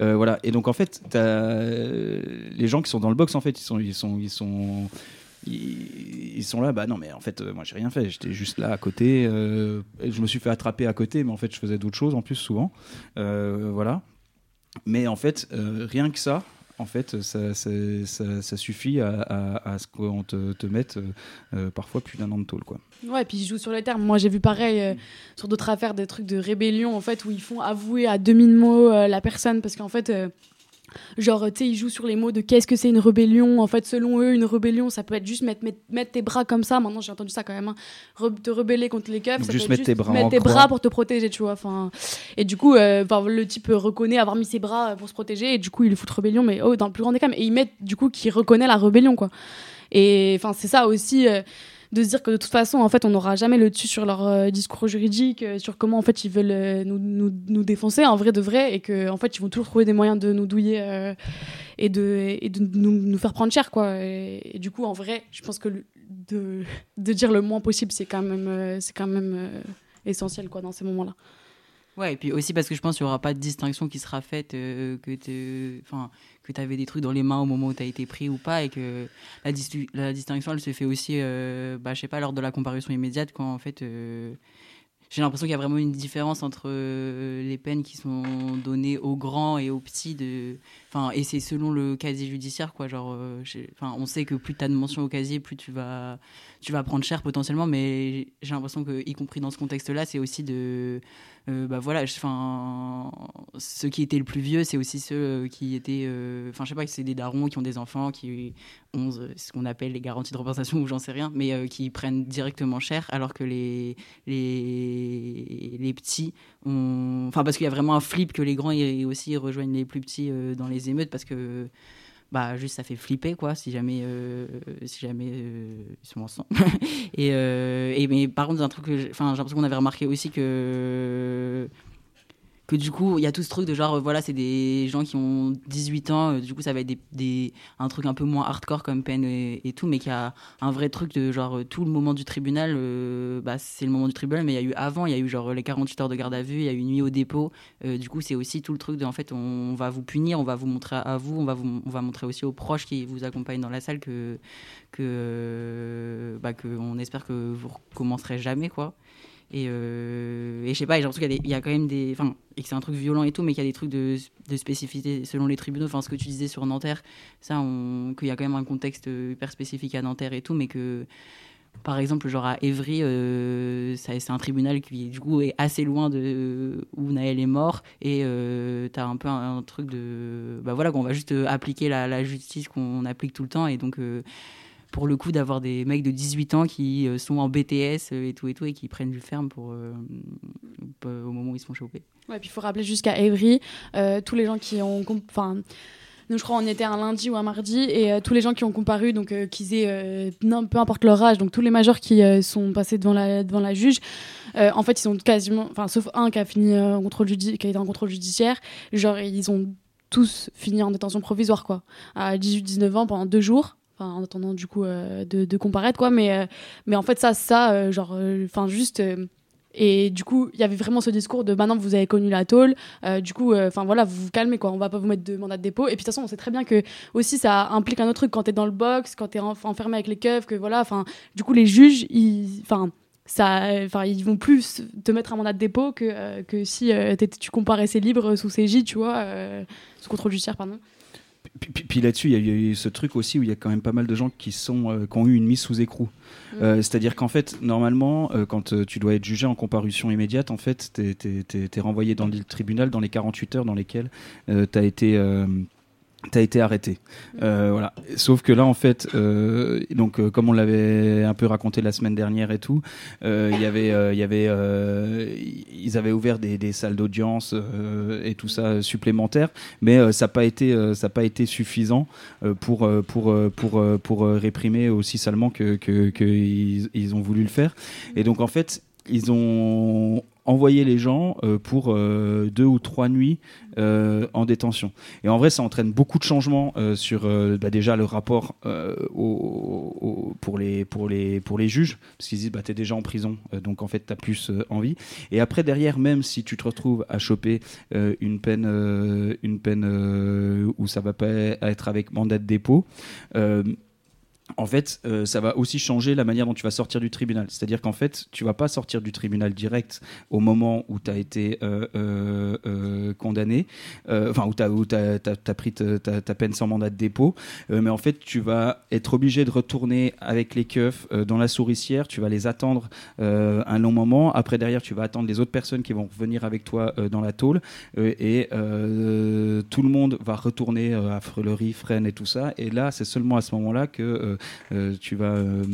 Euh, voilà. Et donc en fait, euh, les gens qui sont dans le box, en fait, ils sont, ils sont, ils sont, ils, ils sont là. Bah non, mais en fait, moi, j'ai rien fait. J'étais juste là à côté. euh, je me suis fait attraper à côté, mais en fait, je faisais d'autres choses en plus souvent. Voilà. Mais en fait, rien que ça. En fait, ça, suffit à, ce qu'on te, te mette euh, euh, parfois plus d'un an de tôle. Quoi. Ouais, et puis ils jouent sur les termes. Moi, j'ai vu pareil euh, sur d'autres affaires, des trucs de rébellion, en fait, où ils font avouer à demi-mot la personne, parce qu'en fait, genre, tu sais, ils jouent sur les mots de qu'est-ce que c'est une rébellion. En fait, selon eux, une rébellion, ça peut être juste mettre, mettre, mettre tes bras comme ça. Maintenant, j'ai entendu ça quand même. hein. Re- te rebeller contre les keufs, ça juste peut être mettre tes bras mettre tes bras pour te protéger, tu vois. Enfin, et du coup, euh, le type reconnaît avoir mis ses bras euh, pour se protéger, et du coup, il est fout rébellion, mais oh, dans le plus grand des cas. mais- Et ils mettent, du coup, qui reconnaît la rébellion, quoi. Et enfin, c'est ça aussi. euh, de se dire que de toute façon, en fait, on n'aura jamais le dessus sur leur euh, discours juridique, euh, sur comment en fait ils veulent euh, nous, nous, nous défoncer, en vrai de vrai, et que en fait ils vont toujours trouver des moyens de nous douiller et de, et de nous, faire prendre cher, quoi. Et, du coup, en vrai, je pense que de, [LAUGHS] de dire le moins possible, c'est quand même, c'est quand même essentiel, quoi, dans ces moments-là. Ouais, et puis aussi parce que je pense qu'il n'y aura pas de distinction qui sera faite, euh, que tu avais des trucs dans les mains au moment où tu as été pris ou pas, et que la, dis- la distinction, elle se fait aussi, euh, bah, je sais pas, lors de la comparution immédiate, quand en fait, euh, j'ai l'impression qu'il y a vraiment une différence entre euh, les peines qui sont données aux grands et aux petits, de... et c'est selon le casier judiciaire, quoi. Genre, on sait que plus tu as de mentions au casier, plus tu vas, tu vas prendre cher potentiellement, mais j'ai l'impression que, y compris dans ce contexte-là, c'est aussi de euh, bah voilà, enfin, ceux qui étaient le plus vieux, c'est aussi ceux euh, qui étaient, euh, enfin, je sais pas, c'est des darons qui ont des enfants, qui ont ce qu'on appelle les garanties de représentation ou j'en sais rien, mais qui prennent directement cher, alors que les les, les petits, ont... enfin, parce qu'il y a vraiment un flip que les grands ils aussi rejoignent les plus petits dans les émeutes, parce que bah juste ça fait flipper quoi si jamais euh, si jamais euh, ils sont [LAUGHS] euh, et mais par contre un truc enfin j'ai l'impression qu'on avait remarqué aussi que que du coup il y a tout ce truc de genre euh, voilà c'est des gens qui ont 18 ans euh, du coup ça va être des, un truc un peu moins hardcore comme peine et, tout mais qu'il y a un vrai truc de genre euh, tout le moment du tribunal bah c'est le moment du tribunal mais il y a eu avant il y a eu genre les 48 heures de garde à vue il y a eu nuit au dépôt du coup, c'est aussi tout le truc de, en fait, on va vous punir, on va vous montrer à vous, on va, vous, on va montrer aussi aux proches qui vous accompagnent dans la salle que, que, bah, que on espère que vous recommencerez jamais, quoi. Et, euh, et je sais pas, j'ai l'impression qu'il y, y a quand même des. Enfin, et que c'est un truc violent et tout, mais qu'il y a des trucs de, de spécificité selon les tribunaux. Enfin, ce que tu disais sur Nanterre, ça, qu'il y a quand même un contexte hyper spécifique à Nanterre et tout, mais que par exemple, genre à Évry, euh, c'est un tribunal qui du coup est assez loin de où Naël est mort et euh, t'as un peu un, truc de bah voilà qu'on va juste euh, appliquer la, la justice qu'on applique tout le temps et donc euh, pour le coup d'avoir des mecs de 18 ans qui euh, sont en BTS euh, et tout et tout et qui prennent du ferme pour euh, au moment où ils se font choper. Ouais, puis il faut rappeler jusqu'à euh, tous les gens qui ont. Enfin, nous, je crois, on était un lundi ou un mardi, et tous les gens qui ont comparu, donc qu'ils aient peu importe leur âge, donc tous les majeurs qui sont passés devant la, devant la juge, en fait, ils ont quasiment. Enfin, sauf un qui a fini en contrôle qui a été en contrôle judiciaire, genre, ils ont tous fini en détention provisoire, quoi, à 18-19 ans pendant deux jours. En attendant du coup euh, de, de comparaître quoi mais euh, mais en fait ça ça euh, genre enfin juste et du coup, il y avait vraiment ce discours de maintenant vous avez connu la tôle, du coup, enfin voilà, vous vous calmez quoi, on va pas vous mettre de mandat de dépôt. Et puis de toute façon, on sait très bien que aussi ça implique un autre truc quand t'es dans le box, quand t'es enf- enfermé avec les keufs, que voilà, enfin, du coup, les juges, ils, enfin, ça, enfin, ils vont plus te mettre un mandat de dépôt que, que si tu comparaissais libre sous CJ, tu vois, sous contrôle judiciaire, pardon. Puis, puis- puis là-dessus, il y a eu ce truc aussi où il y a quand même pas mal de gens qui, sont, euh, qui ont eu une mise sous écrou. Mm. Euh, C'est-à-dire qu'en fait, normalement, euh, quand tu dois être jugé en comparution immédiate, en fait, tu es, renvoyé dans le tribunal dans les 48 heures dans lesquelles tu as été. T'as été arrêté, Euh, voilà. Sauf que là, en fait, euh, donc euh, comme on l'avait un peu raconté la semaine dernière et tout, il y avait, il y avait, ils avaient ouvert des, salles d'audience et tout ça supplémentaires, mais ça n'a pas été, pas été suffisant pour pour pour pour réprimer aussi salement que que, que ils, ils ont voulu le faire. Et donc en fait, ils ont envoyé les gens euh, pour euh, deux ou trois nuits euh, en détention. Et en vrai, ça entraîne beaucoup de changements sur bah, déjà le rapport pour, les, pour, les, pour les juges, parce qu'ils disent bah, tu es déjà en prison, donc en fait tu as plus envie. Et après, derrière, même si tu te retrouves à choper une peine, une peine où ça va pas être avec mandat de dépôt, en fait, euh, ça va aussi changer la manière dont tu vas sortir du tribunal. C'est-à-dire qu'en fait, tu vas pas sortir du tribunal direct au moment où tu as été euh, euh, condamné, enfin, où tu as, pris ta, peine sans mandat de dépôt, mais en fait, tu vas être obligé de retourner avec les keufs dans la souricière, tu vas les attendre un long moment. Après, derrière, tu vas attendre les autres personnes qui vont venir avec toi dans la tôle, et tout le monde va retourner à Frelerie, Fresnes et tout ça. Et là, c'est seulement à ce moment-là que tu vas euh,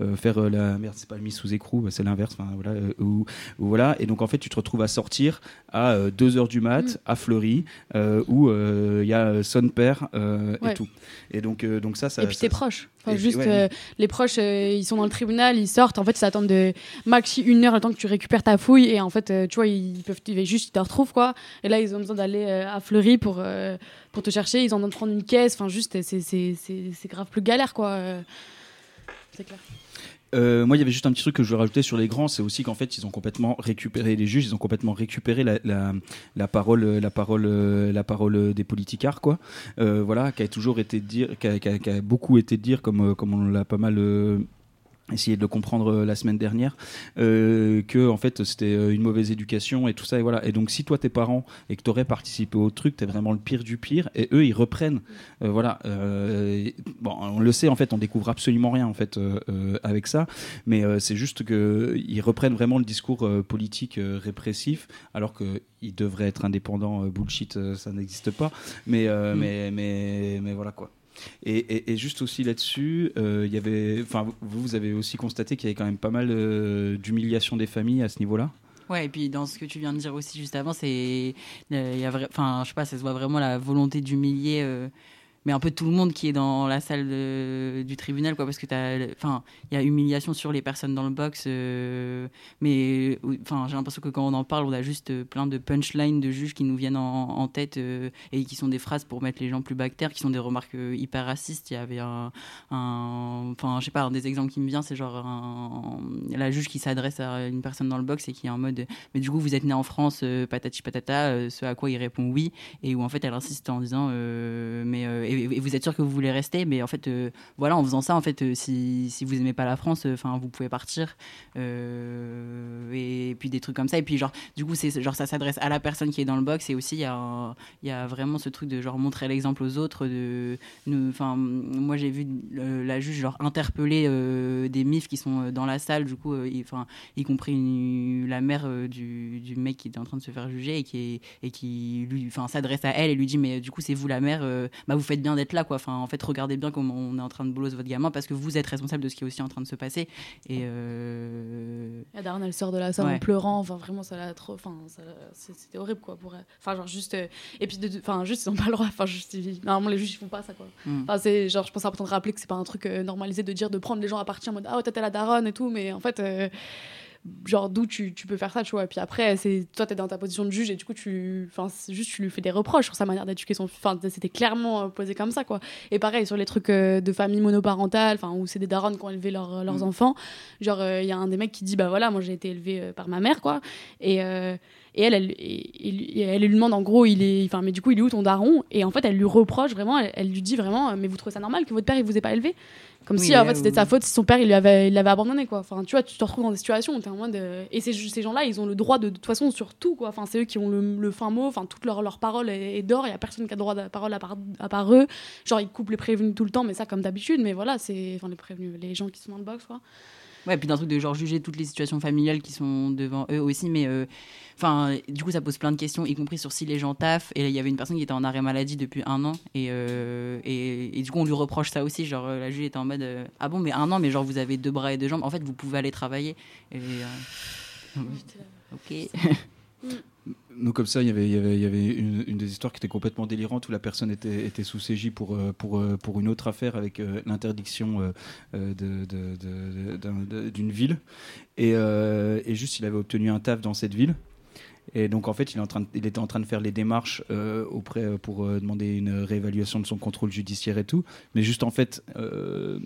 euh, faire euh, la merde, c'est pas le mise sous écrou, bah, c'est l'inverse. enfin, Voilà, euh, ou- ou voilà. Et donc en fait, tu te retrouves à sortir à 2h du mat à Fleury, euh, où euh, il y a son père euh, Ouais. et tout. Et donc, euh, donc ça, ça. et puis ça- tes proches. Enfin, juste, ouais, euh, les proches, euh, ils sont dans le tribunal, ils sortent. En fait, ils s'attendent de maxi une heure le temps que tu récupères ta fouille. Et en fait, euh, tu vois, ils peuvent ils juste, ils te retrouvent quoi. Et là, ils ont besoin d'aller euh, à Fleury pour, euh, pour te chercher. Ils ont besoin de prendre une caisse. Enfin, juste, c'est- grave plus galère quoi. euh. C'est clair. Euh, moi, il y avait juste un petit truc que je veux rajouter sur les grands, c'est aussi qu'en fait, ils ont complètement récupéré les juges, ils ont complètement récupéré la, la, la parole, la parole, la parole des politicards, quoi. Euh, voilà, qui a toujours été dire, qui a, qui a- beaucoup été de dire, comme, comme on l'a pas mal. Essayé de le comprendre euh, la semaine dernière euh, que en fait c'était euh, une mauvaise éducation et tout ça et voilà. Et donc si toi tes parents et que tu aurais participé au truc t'es vraiment le pire du pire et eux ils reprennent. Euh, voilà. Euh, bon on le sait en fait on découvre absolument rien en fait avec ça. Mais c'est juste que ils reprennent vraiment le discours politique répressif alors que ils devraient être indépendants bullshit ça n'existe pas. Mais, Mm. mais mais mais voilà quoi et, juste aussi là-dessus, euh, y avait, enfin, vous, vous avez aussi constaté qu'il y avait quand même pas mal euh, d'humiliation des familles à ce niveau-là? Ouais, et puis dans ce que tu viens de dire aussi juste avant, c'est. euh, Enfin, je sais pas, ça se voit vraiment la volonté d'humilier. Mais un peu tout le monde qui est dans la salle du tribunal, quoi, parce que enfin, il y a humiliation sur les personnes dans le box, euh, mais enfin, j'ai l'impression que quand on en parle, on a juste euh, plein de punchlines de juges qui nous viennent en, tête euh, et qui sont des phrases pour mettre les gens plus bactères, qui sont des remarques hyper racistes. Il y avait un, enfin, je sais pas, un des exemples qui me vient, c'est genre la juge qui s'adresse à une personne dans le box et qui est en mode, mais du coup, vous êtes né en France, euh, patati patata, ce à quoi il répond oui, et où en fait elle insiste en disant, mais et vous êtes sûr que vous voulez rester, mais en fait, euh, voilà, en faisant ça, en fait, euh, si, si vous aimez pas la France, enfin, vous pouvez partir. Euh, et puis des trucs comme ça. Et puis genre, du coup, c'est genre ça s'adresse à la personne qui est dans le box. Et aussi, il y y a vraiment ce truc de genre montrer l'exemple aux autres. De, enfin, moi j'ai vu euh, la juge genre interpeller euh, des mifs qui sont euh, dans la salle. Du coup, euh, enfin, y compris une- la mère euh, du, du mec qui était en train de se faire juger et qui est, et qui lui, enfin, s'adresse à elle et lui dit mais euh, du coup c'est vous la mère, euh, bah vous faites bien d'être là quoi. Enfin, en fait, regardez bien comment on est en train de bolosse votre gamin parce que vous êtes responsable de ce qui est aussi en train de se passer. Et euh, La daronne, elle sort de la salle Ouais. en pleurant. Enfin, vraiment, ça l'a trop. Enfin, c'est- c'était horrible, quoi. Pour elle. Enfin, genre, juste. euh, Et puis, de- enfin, juste, ils ont pas le droit. Enfin, juste, ils- normalement, les juges, ils font pas ça, quoi. Mm. Enfin, c'est genre, je pense important de rappeler que c'est pas un truc euh, normalisé de dire de prendre les gens à partir en mode Ah, ouais, t'es la daronne et tout. Mais en fait. Genre d'où tu, tu peux faire ça, tu vois. Et puis après, c'est toi, t'es dans ta position de juge et du coup, tu, enfin, c'est juste tu lui fais des reproches sur sa manière d'éduquer son. Enfin, c'était clairement euh, posé comme ça, quoi. Et pareil sur les trucs euh, de famille monoparentale, enfin où c'est des darons qui ont élevé leurs- leurs Mm. enfants. Genre euh, il y a un des mecs qui dit bah voilà moi j'ai été élevé euh, par ma mère quoi. Et et, elle, elle, elle lui demande en gros, il est, enfin, mais du coup, il est où ton daron? Et en fait, elle lui reproche vraiment, elle, elle lui dit vraiment, mais vous trouvez ça normal que votre père il vous ait pas élevé? Comme Oui, si en fait c'était de sa faute si son père il lui avait, il l'avait abandonné quoi. Enfin, tu vois, tu te retrouves dans des situations où t'es en mode. euh, Et ces, ces gens-là, ils ont le droit de, de toute façon sur tout quoi. Enfin, c'est eux qui ont le, le fin mot, enfin, toute leur, leur parole est, est d'or, il y a personne qui a le droit de parole à part, à part eux. Genre, ils coupent les prévenus tout le temps, mais ça comme d'habitude, mais voilà, c'est. Enfin, les prévenus, les gens qui sont dans le box quoi. Ouais, puis d'un truc de genre juger toutes les situations familiales qui sont devant eux aussi, mais euh, enfin, du coup, ça pose plein de questions, y compris sur si les gens taffent. Et il y avait une personne qui était en arrêt maladie depuis un an, et, euh, et, et du coup, on lui reproche ça aussi. Genre, euh, la juge était en mode euh, Ah bon, mais un an, mais genre, vous avez deux bras et deux jambes, en fait, vous pouvez aller travailler. Et, euh, ok. [LAUGHS] Nous, comme ça, il y avait, il y avait, il y avait une, une des histoires qui était complètement délirante où la personne était, était sous CJ pour, pour, pour une autre affaire avec euh, l'interdiction euh, de- de- de- d'un- de- d'une ville. Et, euh, et juste, il avait obtenu un taf dans cette ville. Et donc, en fait, il, était en train de faire les démarches euh, auprès euh, pour euh, demander une réévaluation de son contrôle judiciaire et tout. Mais juste, en fait, la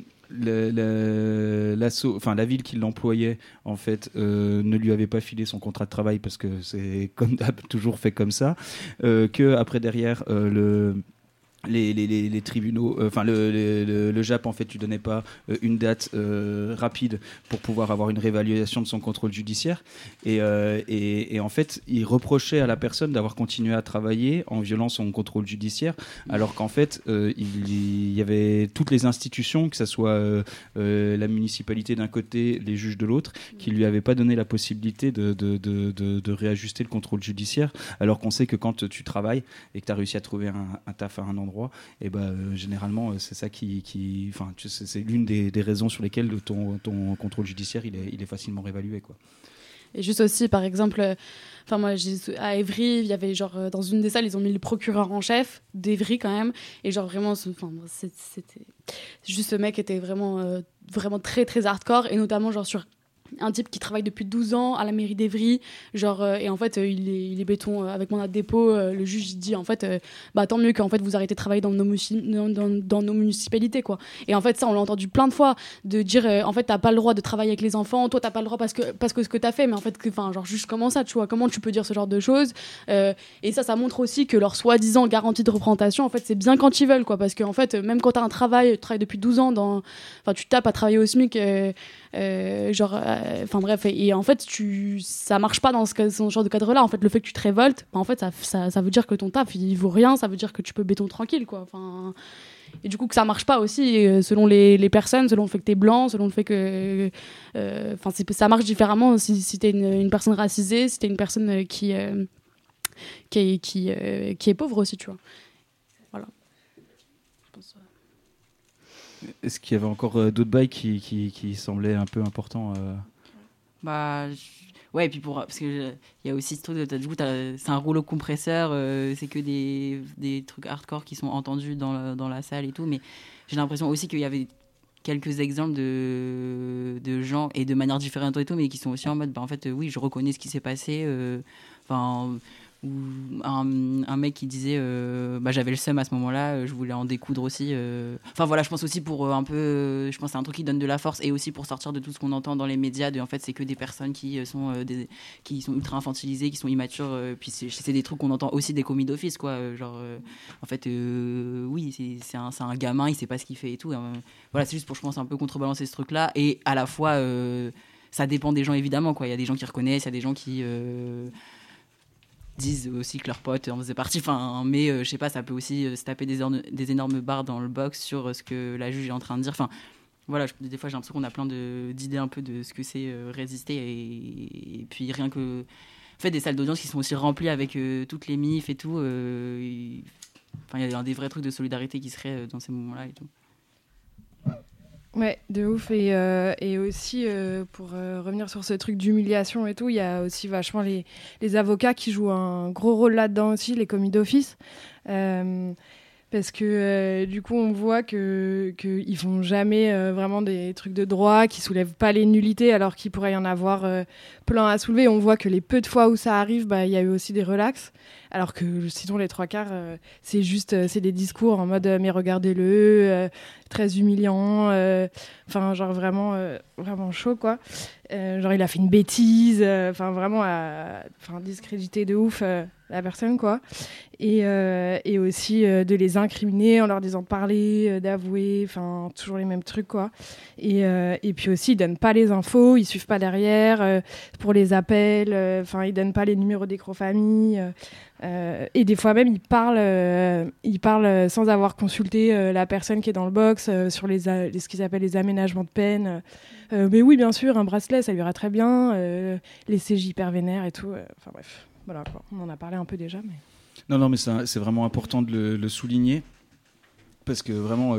ville qui l'employait, en fait, ne lui avait pas filé son contrat de travail parce que c'est comme [LAUGHS] toujours fait comme ça. Que après derrière, le les, tribunaux, euh, enfin le, JAP en fait, tu donnais pas euh, une date euh, rapide pour pouvoir avoir une réévaluation de son contrôle judiciaire. Et, en fait, il reprochait à la personne d'avoir continué à travailler en violant son contrôle judiciaire, alors qu'en fait, il, y avait toutes les institutions, que ce soit la municipalité d'un côté, les juges de l'autre, qui lui avaient pas donné la possibilité de réajuster le contrôle judiciaire, alors qu'on sait que quand tu travailles et que tu as réussi à trouver un, un taf à un endroit, et ben euh, généralement euh, c'est ça qui, enfin c'est l'une des, des raisons sur lesquelles ton, ton contrôle judiciaire il est, il est facilement réévalué quoi. Et juste aussi, par exemple, euh, enfin moi, j'ai- à Évry, il y avait genre euh, dans une des salles, ils ont mis le procureur en chef d'Évry quand même, et genre vraiment, c'était juste ce mec était vraiment, euh, vraiment très très hardcore, et notamment genre sur un type qui travaille depuis 12 ans à la mairie d'Evry, genre euh, et en fait euh, il, est, béton euh, avec mandat de dépôt. le juge dit en fait bah tant mieux qu'en fait vous arrêtez de travailler dans nos, dans, dans- nos municipalités quoi. Et en fait ça on l'a entendu plein de fois de dire en fait t'as pas le droit de travailler avec les enfants, toi t'as pas le droit parce que parce que ce que t'as fait, mais en fait genre juste comment ça tu vois comment tu peux dire ce genre de choses et ça ça montre aussi que leur soi-disant garantie de représentation en fait c'est bien quand ils veulent quoi parce que en fait même quand t'as un travail tu travailles depuis 12 ans enfin tu tapes à travailler au SMIC euh, genre euh, enfin bref et, en fait tu ça marche pas dans ce, genre de cadre là en fait le fait que tu te révoltes bah, en fait ça, ça, veut dire que ton taf il vaut rien. Ça veut dire que tu peux béton tranquille quoi. Enfin et du coup que ça marche pas aussi euh, selon les, les personnes selon le fait que t'es blanc selon le fait que enfin ça marche différemment si, si t'es une, une personne racisée si t'es une personne qui qui est, qui, qui est pauvre aussi tu vois voilà Je pense, euh, Est-ce qu'il y avait encore euh, d'autres bails qui, semblaient un peu importants euh Bah, ouais, puis pour. Parce qu'il y a aussi ce truc Du coup, c'est un rouleau compresseur, euh, c'est que des, des trucs hardcore qui sont entendus dans, la- dans la salle et tout. Mais j'ai l'impression aussi qu'il y avait quelques exemples de, de gens, et de manière différente et tout, mais qui sont aussi en mode, bah, en fait, oui, je reconnais ce qui s'est passé. euh, Ou un, mec qui disait euh, bah, j'avais le seum à ce moment-là, euh, je voulais en découdre aussi. euh. Enfin voilà, je pense aussi pour un peu, je pense c'est un truc qui donne de la force et aussi pour sortir de tout ce qu'on entend dans les médias. De en fait, c'est que des personnes qui sont qui sont ultra infantilisées, qui sont immatures. puis c'est des trucs qu'on entend aussi des commis d'office quoi. genre en fait, oui, c'est un, un gamin, il sait pas ce qu'il fait et tout. hein. voilà, c'est juste pour je pense un peu contrebalancer ce truc-là et à la fois. ça dépend des gens évidemment quoi. Il y a des gens qui reconnaissent, il y a des gens qui disent aussi que leur pote en faisait partie. Enfin, mais euh, je sais pas, ça peut aussi euh, se taper des, des énormes barres dans le box sur euh, ce que la juge est en train de dire. Enfin, voilà, je- des fois j'ai l'impression qu'on a plein d'idées un peu de ce que c'est euh, résister et, puis rien que en fait des salles d'audience qui sont aussi remplies avec toutes les mifs et tout. Enfin, il y a des vrais trucs de solidarité qui seraient dans ces moments-là et tout. Ouais, de ouf. Et, euh, aussi, euh, pour euh, revenir sur ce truc d'humiliation et tout, il y a aussi vachement les, avocats qui jouent un gros rôle là-dedans aussi, les commis d'office. Parce que du coup, on voit que qu'ils font jamais vraiment des trucs de droit, qui soulèvent pas les nullités, alors qu'il pourrait y en avoir plein à soulever. On voit que les peu de fois où ça arrive, bah, il y a eu aussi des relax. Alors que sinon, les trois quarts, euh, c'est juste euh, c'est des discours en mode euh, mais regardez-le, très humiliant. Enfin, genre vraiment, vraiment chaud, quoi. Genre, il a fait une bêtise. Enfin, vraiment, à, discréditer de ouf la personne, quoi. Et, et aussi de les incriminer en leur disant de parler, d'avouer. Enfin, toujours les mêmes trucs, quoi. Et, euh, et puis aussi, ils donnent pas les infos, ils suivent pas derrière euh, pour les appels. euh, Enfin, ils donnent pas les numéros d'écro-famille. euh, euh, et des fois même, ils parlent, ils parlent sans avoir consulté la personne qui est dans le box sur les, ce qu'ils appellent les aménagements de peine. Mais oui, bien sûr, un bracelet, ça lui ira très bien. les CJ hyper vénères et tout. Enfin bref, voilà, quoi. on en a parlé un peu déjà. Non, non, mais c'est vraiment important de le, souligner. Parce que vraiment,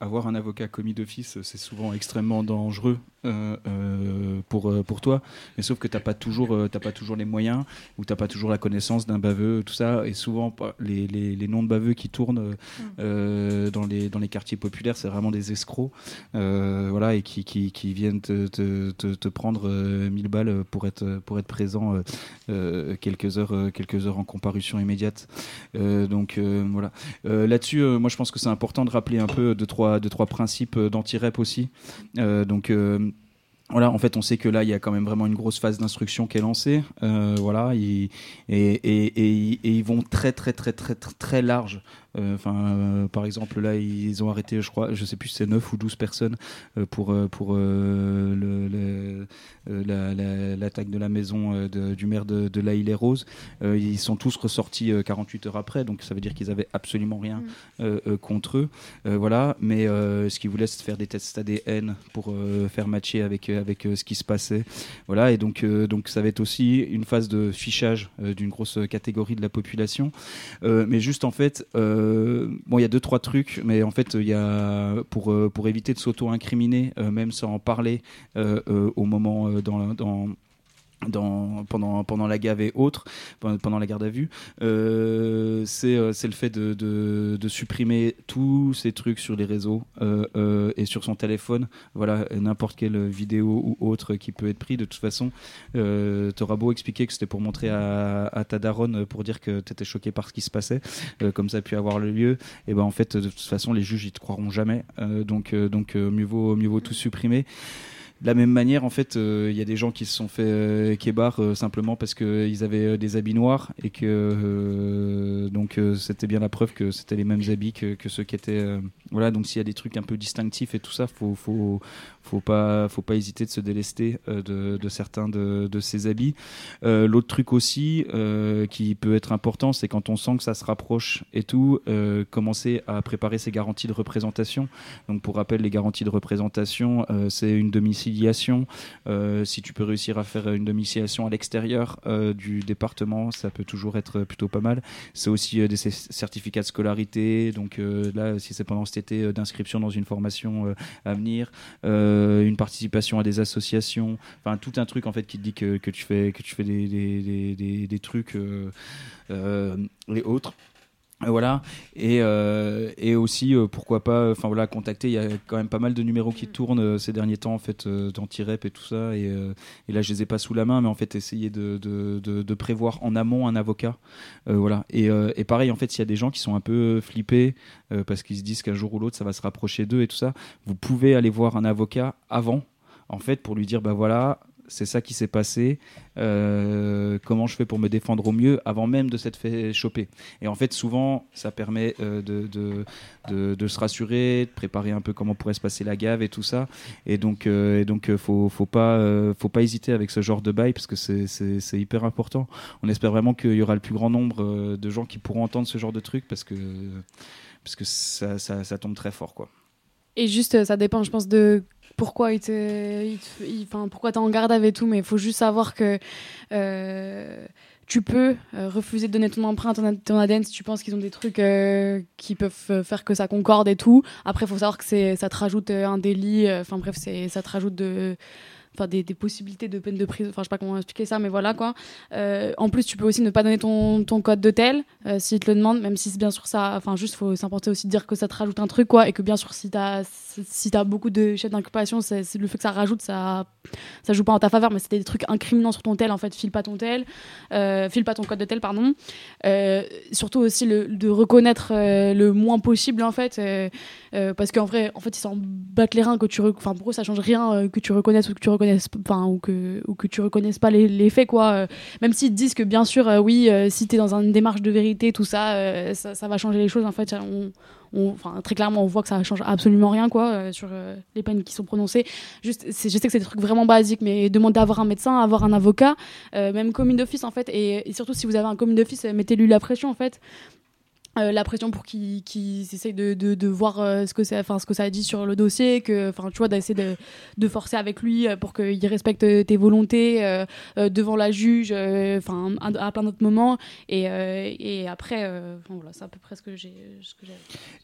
avoir un avocat commis d'office, c'est souvent extrêmement dangereux euh, euh, pour, euh, pour toi. Mais sauf que tu n'as pas, toujours, euh, pas toujours les moyens ou tu n'as pas toujours la connaissance d'un baveux, tout ça. Et souvent, les, les, les noms de baveux qui tournent euh, dans, les, dans les quartiers populaires, c'est vraiment des escrocs. voilà, et qui, qui, qui viennent te, te, te, te prendre euh, 1000 balles pour être, pour être présent quelques, heures, quelques heures en comparution immédiate. Donc voilà. Là-dessus, moi je pense que c'est important de rappeler un peu deux trois, trois principes euh, d'anti-rep aussi. Euh, donc euh, voilà, en fait, on sait que là, il y a quand même vraiment une grosse phase d'instruction qui est lancée. Voilà, et- et ils vont très, très, très, très, très, très large. Euh, Enfin, euh, par exemple, là, ils ont arrêté, je crois, je sais plus, si c'est 9 ou 12 personnes euh, pour pour la- la- l'attaque de la maison de- du maire de, de La Île et Rose. Euh, ils sont tous ressortis euh, 48 heures après, donc ça veut dire qu'ils avaient absolument rien euh, contre eux. Voilà, mais ce qu'ils voulaient, c'est faire des tests ADN pour faire matcher avec, avec ce qui se passait. Voilà, et donc, donc ça va être aussi une phase de fichage d'une grosse catégorie de la population. Mais juste en fait, euh, bon, il y a deux, trois trucs, mais en fait, il y a, pour, euh, éviter de s'auto-incriminer, euh, même sans en parler euh, euh, au moment euh, dans, dans dans, pendant, pendant la gave et autres, pendant la garde à vue, euh, c'est euh, c'est le fait de, de, de supprimer tous ces trucs sur les réseaux euh, euh, et sur son téléphone. Voilà, n'importe quelle vidéo ou autre qui peut être pris. De toute façon, euh, t'auras beau expliquer que c'était pour montrer à, à ta daronne euh, pour dire que t'étais choqué par ce qui se passait, comme ça a pu avoir lieu. Et ben en fait, de toute façon, les juges ils te croiront jamais. Donc donc, mieux, vaut, mieux vaut tout supprimer. De la même manière, en fait, euh, il y a des gens qui se sont fait euh, kébar euh, simplement parce qu'ils avaient des habits noirs et que donc c'était bien la preuve que c'était les mêmes habits que, ceux qui étaient. voilà, donc s'il y a des trucs un peu distinctifs et tout ça, faut faut faut pas faut pas hésiter de se délester de, certains de, ces habits. L'autre truc aussi qui peut être important, c'est quand on sent que ça se rapproche et tout, commencer à préparer ses garanties de représentation. Donc pour rappel, les garanties de représentation, c'est une Euh, si tu peux réussir à faire une domiciliation à l'extérieur euh, du département, ça peut toujours être plutôt pas mal. C'est aussi euh, des certificats de scolarité. Donc là, si c'est pendant cet été, d'inscription dans une formation à venir, une participation à des associations, enfin tout un truc en fait qui te dit que, tu fais que tu fais des, des, des, des- trucs et autres. Euh, Voilà. Et, euh, et aussi euh, pourquoi pas enfin voilà contacter. Il y a quand même pas mal de numéros qui tournent euh, ces derniers temps en fait euh, d'anti-rep et tout ça. Et, euh, et là je les ai pas sous la main mais en fait essayer de, de, de- de prévoir en amont un avocat. Euh, voilà. Et, euh, et pareil en fait s'il y a des gens qui sont un peu flippés euh, parce qu'ils se disent qu'un jour ou l'autre ça va se rapprocher d'eux et tout ça vous pouvez aller voir un avocat avant en fait pour lui dire bah voilà c'est ça qui s'est passé euh, comment je fais pour me défendre au mieux avant même de s'être fait choper. Et en fait souvent ça permet euh, de, se rassurer de préparer un peu comment pourrait se passer la gave et tout ça. Et donc euh, et donc euh, faut pas faut pas hésiter avec ce genre de bail parce que c'est hyper important. On espère vraiment qu'il y aura le plus grand nombre de gens qui pourront entendre ce genre de truc parce que parce que ça, ça, ça tombe très fort quoi Et juste, euh, ça dépend, je pense, de pourquoi il te, pourquoi t'es en garde avec tout, mais il faut juste savoir que euh, tu peux euh, refuser de donner ton empreinte, ton, ton ADN si tu penses qu'ils ont des trucs qui peuvent faire que ça concorde et tout. Après, il faut savoir que ça te rajoute un délit, enfin bref, c'est, ça te rajoute de enfin des, possibilités de peine de prison. Enfin je sais pas comment expliquer ça mais voilà quoi. Euh, en plus tu peux aussi ne pas donner ton, ton code de tel euh, s'ils te le demandent même si c'est bien sûr ça. Enfin juste faut s'importer aussi de dire que ça te rajoute un truc quoi et que bien sûr si t'as si t'as beaucoup de chefs d'inculpation c'est le fait que ça rajoute ça ça joue pas en ta faveur mais c'était des trucs incriminants sur ton tel en fait. File pas ton tel euh, file pas ton code de tel pardon. Surtout aussi le, de reconnaître le moins possible en fait parce qu'en vrai en fait ils s'en battent les reins que tu enfin pour eux ça change rien que tu reconnaisses ou que tu reconnaisses ou que ou que tu reconnaisses pas les, faits quoi. Euh, même s'ils te disent que bien sûr euh, oui euh, si tu es dans une démarche de vérité tout ça, ça va changer les choses en fait très clairement on voit que ça change absolument rien quoi sur les peines qui sont prononcées. Juste je sais que c'est des trucs vraiment basiques mais demandez à avoir un médecin avoir un avocat même commis d'office en fait et, surtout si vous avez un commis d'office mettez-lui la pression en fait euh, la pression pour qu'il qu'il essaye de, de, de voir euh, ce que enfin ce que ça dit sur le dossier que enfin tu vois d'essayer de, de forcer avec lui euh, pour qu'il respecte tes volontés devant la juge enfin à, plein d'autres moments. Et, et après voilà c'est à peu près ce que j'ai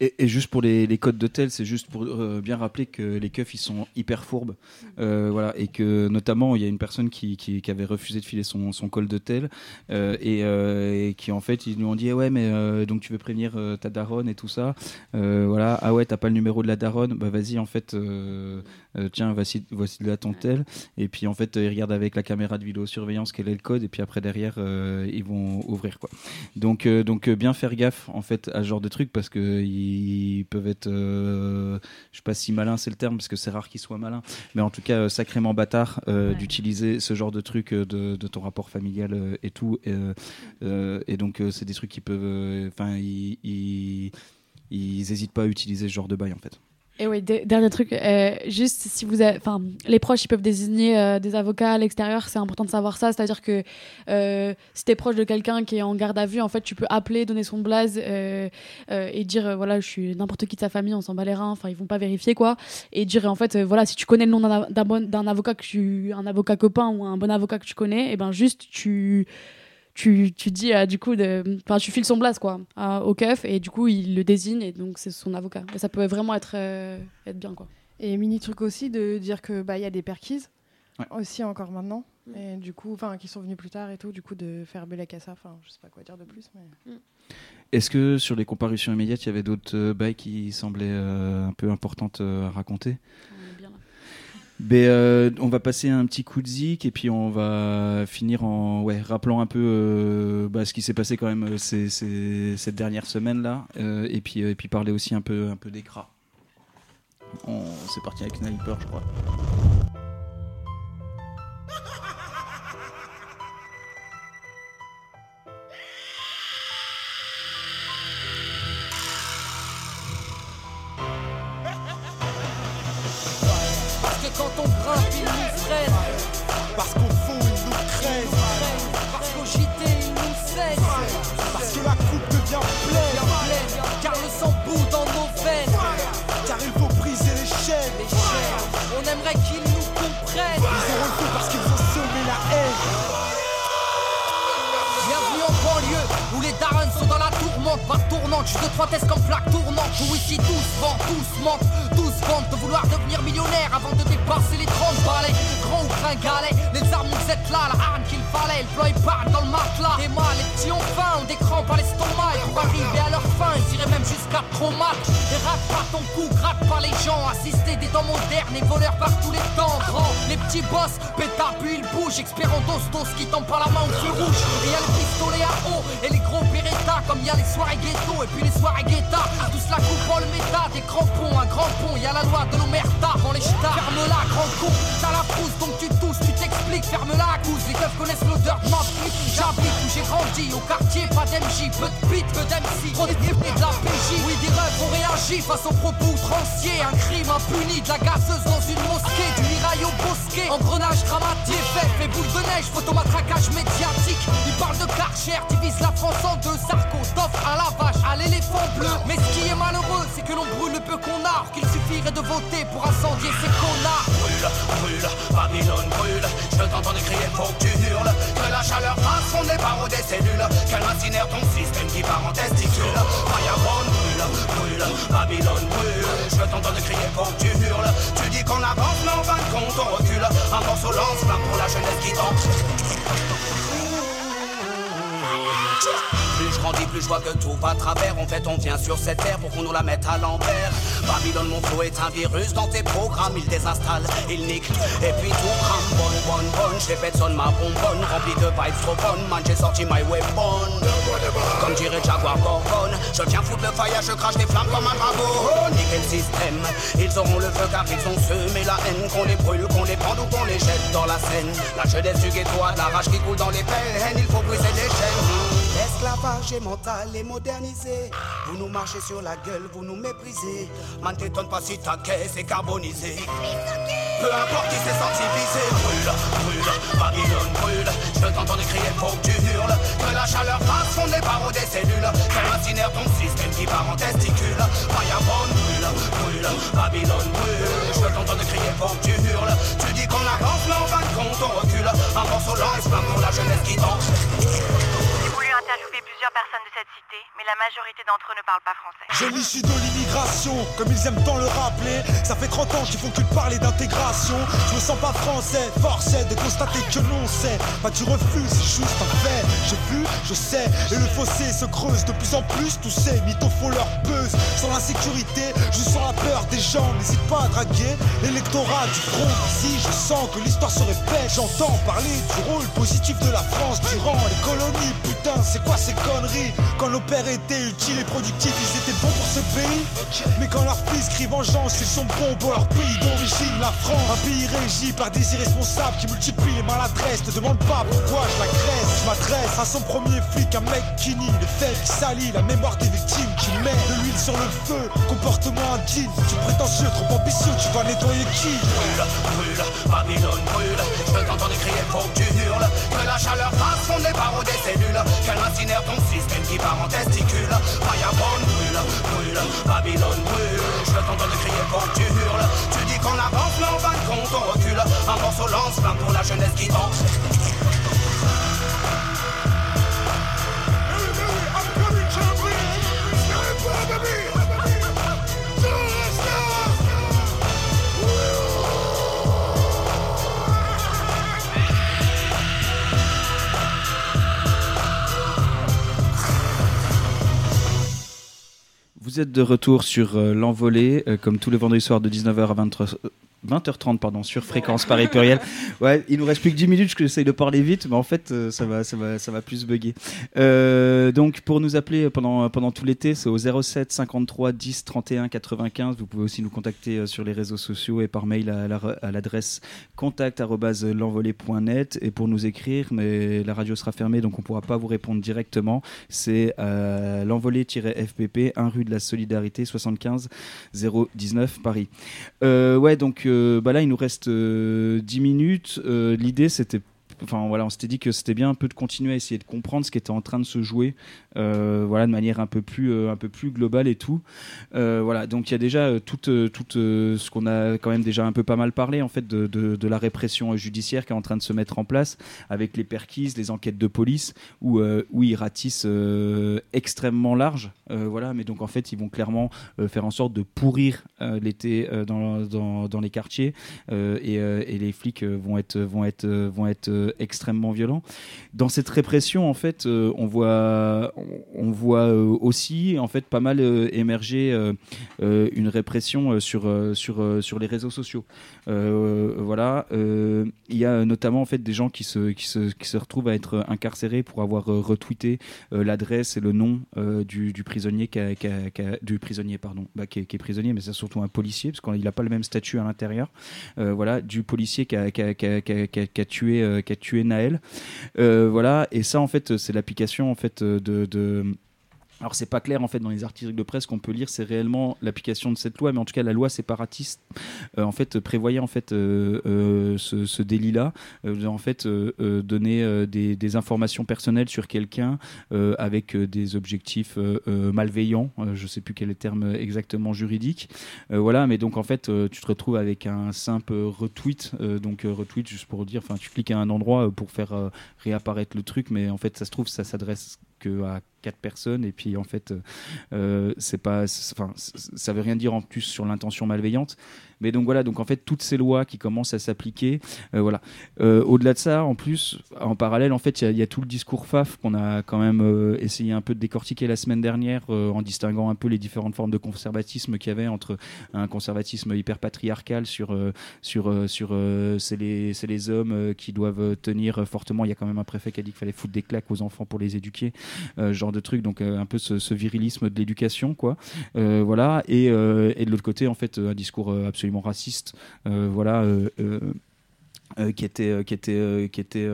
Et, et juste pour les, les codes de tel, c'est juste pour bien rappeler que les keufs ils sont hyper fourbes, Euh, voilà, et que notamment il y a une personne qui, qui, qui avait refusé de filer son, son col de tel euh, et, et qui en fait ils lui ont dit ah ouais mais donc tu veux prévenir euh, ta daronne et tout ça, Euh, voilà. Ah ouais t'as pas le numéro de la daronne, bah vas-y en fait euh, tiens voici voici là ton tel et puis en fait ils regardent avec la caméra de vidéosurveillance quel est le code. Et puis après derrière ils vont ouvrir quoi. Donc, donc bien faire gaffe en fait à ce genre de trucs parce que ils peuvent être, je sais pas si malin c'est le terme parce que c'est rare qu'ils soient malins, mais en tout cas sacrément bâtard d'utiliser ce genre de trucs euh, de, de ton rapport familial et tout. Et, euh, et donc euh, c'est des trucs qui peuvent, euh, ils, ils, hésitent pas à utiliser ce genre de bail en fait. Et oui, de- dernier truc, euh, juste si vous enfin, les proches, ils peuvent désigner euh, des avocats à l'extérieur, c'est important de savoir ça. C'est-à-dire que euh, si t'es proche de quelqu'un qui est en garde à vue, en fait, tu peux appeler, donner son blaze euh, et dire, voilà, je suis n'importe qui de sa famille, on s'en bat les reins, enfin, ils vont pas vérifier quoi. Et dire, en fait, voilà, si tu connais le nom d'un bon- avocat que tu, un avocat copain ou un bon avocat que tu connais, et ben juste tu tu, tu dis euh, du coup de enfin tu files son blase quoi au keuf et du coup il le désigne et donc c'est son avocat et ça peut vraiment être euh, être bien quoi Et mini truc aussi de dire que bah il y a des perquises Ouais. aussi encore maintenant et du coup enfin qui sont venus plus tard et tout du coup de faire ça enfin je sais pas quoi dire de plus mais Est-ce que sur les comparutions immédiates, il y avait d'autres euh, bails qui semblaient euh, un peu importantes euh, à raconter? Ben, euh, on va passer un petit coup de zik et puis on va finir en rappelant un peu euh, bah, ce qui s'est passé quand même euh, cette dernière semaine là et puis parler aussi un peu un peu c'est parti avec Sniper je crois. Trois tests comme plaque tournante. Où ici tous vendent, tous mentent, tous vendent de vouloir devenir millionnaire avant de dépasser les 30 balais. Grands ou gringalets, les armes vous êtes là, la arme qu'il fallait, le plan épargne dans le matelas. Et moi, les petits ont faim, ont des crampes à l'estomac. Et pour arriver à leur fin, ils iraient même jusqu'à trop mal. Et rate pas ton cou, gratte pas les gens. Assister des temps modernes et voleurs par tous les temps. Grand, les petits boss, pétard puis ils bougent. Expérant d'ostos qui tombent par la main au feu rouge. Et y a les pistolets à eau et les gros Beretta. Comme y a les soirées ghetto et puis les soirées guetta. Tous la coupe le méta, des crampons, un grand pont. Y a la loi de l'omerta avant les ch'tas. Ferme-la, grand con, t'as la frousse donc tu tousses, tu t'expliques. Ferme-la, cousse, les keufs connaissent l'odeur de flic. J'habite où j'ai grandi, au quartier, pas d'MJ, peu de beat, peu d'MC. Trop de de la PJ. Oui, des rêves ont réagi face aux propos outranciers. Un crime impuni, de la gazeuse dans une mosquée, mirail au bosquet. Engrenage dramatique, fait, fait boule de neige, photomatraquage médiatique. Ils parlent de Karcher, divise la France en deux. Sarko, t'offre à la vache, à l'éléphant bleu. Mais ce qui est malheureux, c'est que l'on brûle le peu qu'on a. Qu'il suffirait de voter pour incendier ces connards. Brûle, brûle, Babylone brûle. Je t'entends crier, faut que tu hurles. Que la chaleur fasse les barreaux des cellules. Qu'elle incinère ton système qui part en testicule. Fireborn brûle, brûle, Babylone brûle. Je t'entends crier, faut que tu hurles. Qu'on avance, mais en fin de compte on recule. Un morceau lance plein pour la jeunesse qui tente. Plus je grandis, plus je vois que tout va travers. En fait, on vient sur cette terre pour qu'on nous la mette à l'envers. Babylone, mon flow est un virus dans tes programmes. Il désinstalle, il nique, et puis tout crame. Bonne, bonne, bonne, j'ai sonne ma bonbonne. Remplie de vibes trop bonnes, man, j'ai sorti my weapon. Comme dirait Jaguar Gorgon, je viens foutre le fire, je crache des flammes comme un dragon. Niquer le système, ils auront le feu car ils ont semé la haine. Qu'on les brûle, qu'on les prend ou qu'on les jette dans la Seine. La jeunesse du ghetto a de la rage qui coule dans les peines. Il faut briser les chaînes. L'esclavage est mental et modernisé. Vous nous marchez sur la gueule, vous nous méprisez. Man, t'étonne pas si ta caisse est carbonisée. Peu importe qui s'est senti visé. Brûle, brûle, Babylone brûle. Je t'entends crier, faut que tu hurles. Que la chaleur fasse fondre les barreaux des cellules. Qu'elle incinère ton système qui part en testicule. Fireborn brûle, brûle, Babylone brûle. Je t'entends crier, faut que tu hurles. Tu dis qu'on avance, mais en fin de compte on recule. Un morceau pour la jeunesse qui danse. Personnes de cette cité, mais la majorité d'entre eux ne parlent pas français. J'ai l'issue de l'immigration, comme ils aiment tant le rappeler. Ça fait 30 ans qu'ils font que de parler d'intégration. Je me sens pas français, force est de constater que non, c'est pas que tu refuses, c'est juste un fait. Je sais, et le fossé se creuse de plus en plus. Tous ces mythos font leur buzz. Sans l'insécurité, je sens la peur des gens. N'hésite pas à draguer l'électorat du front. Ici, je sens que l'histoire se répète. J'entends parler du rôle positif de la France durant les colonies. Putain, c'est quoi ces conneries? Quand nos pères étaient utiles et productifs, ils étaient bons pour ce pays. Mais quand leurs fils crient vengeance, ils sont bons pour leur pays d'origine, la France. Un pays régi par des irresponsables qui multiplient les maladresses. Te demande pas pourquoi je l'agresse. Je m'adresse à son premier flic, un mec qui nie les faits, qui salit la mémoire des victimes, qui met de l'huile sur le feu. Comportement indigne, tu prétentieux, trop ambitieux, tu vas nettoyer qui? Brûle, brûle, Babylone brûle. Je t'entends crier, faut que tu hurles. Que la chaleur fasse fondre les barreaux des cellules. Qu'elle incinère ton système qui part en testicule. Fireborn brûle, brûle, Babylone brûle. Je t'entends crier, faut que tu hurles. Tu dis qu'on avance, mais en fin de compte on recule. Un morceau lance plein pour la jeunesse qui danse. Vous êtes de retour sur euh, l'envolée, euh, comme tous les vendredis soirs de 19h à 23 20h30 pardon, sur Fréquence Paris Pluriel. Ouais, il nous reste plus que 10 minutes, que j'essaye de parler vite, mais en fait, euh, ça va, ça va, ça va plus bugger. Euh, donc, pour nous appeler pendant, pendant tout l'été, c'est au 07 53 10 31 95. Vous pouvez aussi nous contacter euh, sur les réseaux sociaux et par mail à, à l'adresse contact@l'envolée.net. Et pour nous écrire, mais la radio sera fermée, donc on pourra pas vous répondre directement. C'est euh, l'envolée-fpp, 1 rue de la Solidarité, 75 019 Paris. Euh, ouais, donc euh, bah là, il nous reste euh, 10 minutes. Euh, L'idée, c'était enfin voilà, on s'était dit que c'était bien un peu de continuer à essayer de comprendre ce qui était en train de se jouer, euh, voilà, de manière un peu plus, euh, un peu plus globale et tout. Euh, voilà, donc il y a déjà euh, tout, euh, tout euh, ce qu'on a quand même déjà un peu pas mal parlé en fait de, de- la répression euh, judiciaire qui est en train de se mettre en place avec les perquises, les enquêtes de police où, euh, où ils ratissent euh, extrêmement large, euh, voilà, mais donc en fait ils vont clairement euh, faire en sorte de pourrir euh, l'été euh, dans, dans, dans les quartiers euh, et, euh, et les flics euh, vont être, vont être, euh, vont être euh, extrêmement violents. Dans cette répression, en fait, euh, on voit, on, voit euh, aussi en fait pas mal euh, émerger euh, une répression sur, sur, sur les réseaux sociaux. Voilà, il y a notamment en fait des gens qui se, qui se, qui se retrouvent à être incarcérés pour avoir retweeté l'adresse et le nom du, prisonnier qui du prisonnier pardon, bah, qui, est, prisonnier, mais c'est surtout un policier parce qu'il n'a pas le même statut à l'intérieur. Voilà, du policier qui a, tué, qui a tué Naël. Voilà, et ça en fait c'est l'application en fait de, de alors c'est pas clair en fait dans les articles de presse qu'on peut lire c'est réellement l'application de cette loi mais en tout cas la loi séparatiste euh, en fait prévoyait en fait euh, euh, ce, ce délit là en fait euh, euh, donner euh, des, des informations personnelles sur quelqu'un euh, avec euh, des objectifs euh, euh, malveillants euh, je sais plus quel est le terme exactement juridique. Euh, voilà mais donc en fait euh, tu te retrouves avec un simple retweet euh, donc euh, retweet juste pour dire enfin tu cliques à un endroit euh, pour faire euh, réapparaître le truc mais en fait ça se trouve ça s'adresse que à quatre personnes. Et puis en fait euh, euh, c'est pas ça veut rien dire en plus sur l'intention malveillante mais donc voilà donc en fait toutes ces lois qui commencent à s'appliquer euh, voilà. Euh, au-delà de ça en plus en parallèle en fait il y a- tout le discours FAF qu'on a quand même euh, essayé un peu de décortiquer la semaine dernière en distinguant un peu les différentes formes de conservatisme qu'il y avait entre un conservatisme hyper patriarcal sur sur sur c'est les les hommes qui doivent tenir fortement. Il y a quand même un préfet qui a dit qu'il fallait foutre des claques aux enfants pour les éduquer genre de truc. Donc un peu ce, virilisme de l'éducation quoi. Voilà. Et, et de l'autre côté en fait un discours euh, raciste euh, voilà euh, euh, qui était qui était qui était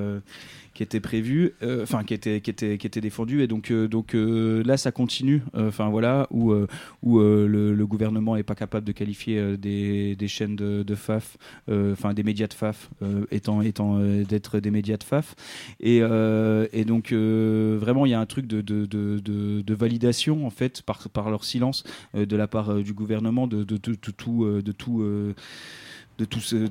qui était prévu euh, enfin qui était qui était qui était défendu. Et donc euh, donc euh, là ça continue. Euh, enfin voilà où euh, où euh, le, le gouvernement est pas capable de qualifier euh, des, des chaînes de, de FAF euh, enfin des médias de FAF euh, étant étant euh, d'être des médias de FAF et euh, et donc euh, vraiment il y a un truc de de, de, de, validation en fait par par leur silence euh, de la part euh, du gouvernement de de, tout euh, de tout euh, de tout ce,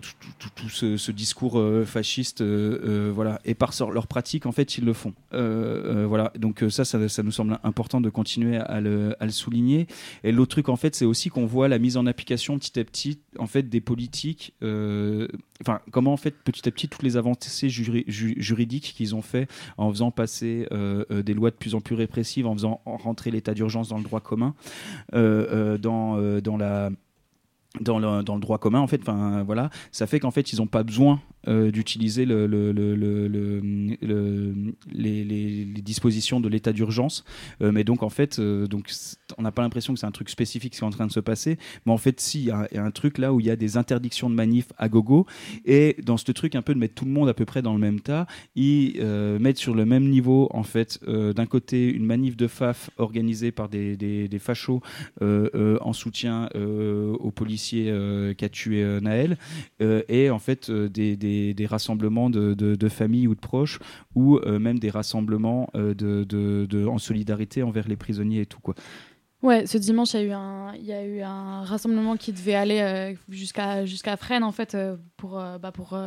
tout, ce, discours euh, fasciste, euh, euh, voilà, et par leur pratique, en fait, ils le font. Voilà, donc ça, ça, nous semble important de continuer à le, à le souligner. Et l'autre truc, en fait, c'est aussi qu'on voit la mise en application petit à petit, en fait, des politiques. Enfin, comment en fait petit à petit toutes les avancées juri- ju- juridiques qu'ils ont fait en faisant passer des lois de plus en plus répressives, en faisant rentrer l'état d'urgence dans le droit commun, dans, dans la dans le, dans le droit commun en fait. Enfin voilà. Ça fait qu'en fait ils n'ont pas besoin euh, d'utiliser le, le, le, le- le- le- les, dispositions de l'état d'urgence. Euh, mais donc en fait euh, donc on n'a pas l'impression que c'est un truc spécifique qui est en train de se passer. Mais en fait si il y, a un truc là où il y a des interdictions de manif à gogo. Et dans ce truc un peu de mettre tout le monde à peu près dans le même tas ils mettent sur le même niveau en fait d'un côté une manif de FAF organisée par des, des, fachos en soutien euh, au policier euh, qui a tué Naël. Et en fait des, des, rassemblements de, familles ou de proches ou euh, même des rassemblements euh, en solidarité envers les prisonniers et tout quoi. Ouais, ce dimanche, il y a eu un, y a eu un rassemblement qui devait aller euh, jusqu'à jusqu'à Fresnes, en fait, euh, pour, euh, bah, pour,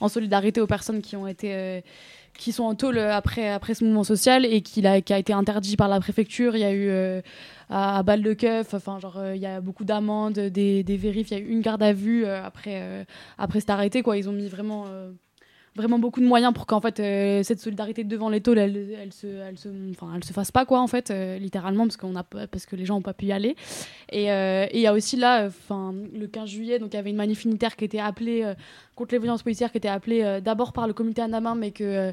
en solidarité aux personnes qui ont été. qui sont en tôle après, après ce mouvement social et qui a, qui a été interdit par la préfecture. Il y a eu à, à de keuf, enfin, genre, il y a beaucoup d'amendes, des, des vérifs, il y a eu une garde à vue après, après cet arrêté. Quoi. Ils ont mis vraiment. Euh, vraiment beaucoup de moyens pour qu'en fait euh, cette solidarité devant les tôles elle, elle se elle se enfin elle se fasse pas quoi en fait euh, littéralement parce qu'on a parce que les gens ont pas pu y aller. Et euh, il y a aussi là enfin le 15 juillet donc il y avait une manif unitaire qui était appelée euh, contre les violences policières qui était appelée euh, d'abord par le comité Anamin mais que euh,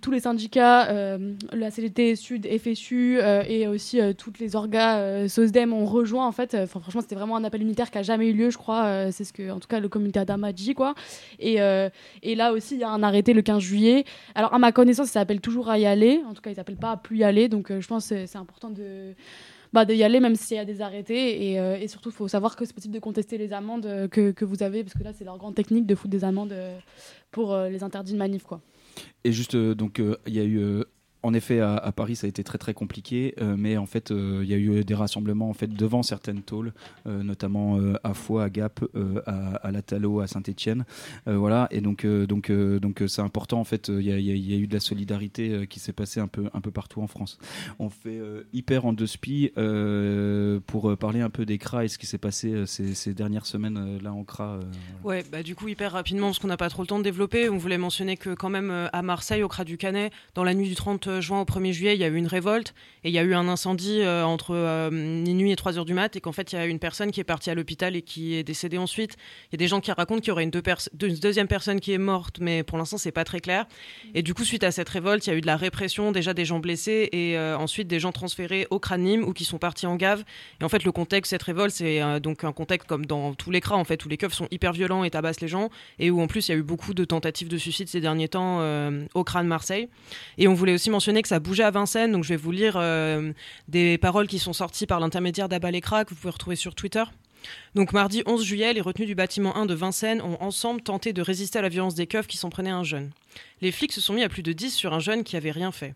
tous les syndicats euh, la CGT Sud FSU et aussi toutes les orgas SOSDEM ont rejoint en fait. Enfin, franchement c'était vraiment un appel unitaire qui a jamais eu lieu je crois c'est ce que en tout cas le comité Adama dit quoi. Et, et là aussi il y a un arrêté le 15 juillet. Alors à ma connaissance ça s'appelle toujours à y aller. En tout cas ils s'appellent pas à plus y aller. Donc je pense c'est important de bah, d'y aller même s'il y a des arrêtés et, euh, et surtout il faut savoir que c'est possible de contester les amendes euh, que, que vous avez parce que là c'est leur grande technique de foutre des amendes euh, pour les interdits de manif quoi et juste, donc, il y a eu. En effet, à, Paris, ça a été très très compliqué, euh, mais en fait, euh, il y a eu des rassemblements en fait devant certaines tôles, euh, notamment à Foix, à Gap, à, à La Talo, à Saint-Étienne, voilà. Et donc, donc, donc, c'est important en fait. Il y, a- eu de la solidarité qui s'est passée un peu un peu partout en France. On fait hyper en deux spi pour parler un peu des CRA et ce qui s'est passé ces, dernières semaines là en CRA. euh, Ouais, bah du coup hyper rapidement parce qu'on n'a pas trop le temps de développer. On voulait mentionner que quand même à Marseille, au Cras du Canet, dans la nuit du 30 juin au 1er juillet, il y a eu une révolte et il y a eu un incendie euh, entre euh, minuit et 3 heures du mat et qu'en fait il y a une personne qui est partie à l'hôpital et qui est décédée ensuite. Il y a des gens qui racontent qu'il y aurait une, deuxième personne qui est morte, mais pour l'instant c'est pas très clair. Et du coup suite à cette révolte, il y a eu de la répression, déjà des gens blessés et euh, ensuite des gens transférés au Cranim ou qui sont partis en gave. Et en fait le contexte cette révolte c'est euh, donc un contexte comme dans tous les cras en fait où les keufs sont hyper violents et tabassent les gens et où en plus il y a eu beaucoup de tentatives de suicide ces derniers temps euh, au crâne Marseille. Et on voulait aussi mentionner que ça bougeait à Vincennes, donc je vais vous lire euh, des paroles qui sont sorties par l'intermédiaire d'Abalekra que vous pouvez retrouver sur Twitter. Donc mardi 11 juillet, les retenus du bâtiment 1 de Vincennes ont ensemble tenté de résister à la violence des keufs qui s'en prenaient un jeune. Les flics se sont mis à plus de 10 sur un jeune qui avait rien fait.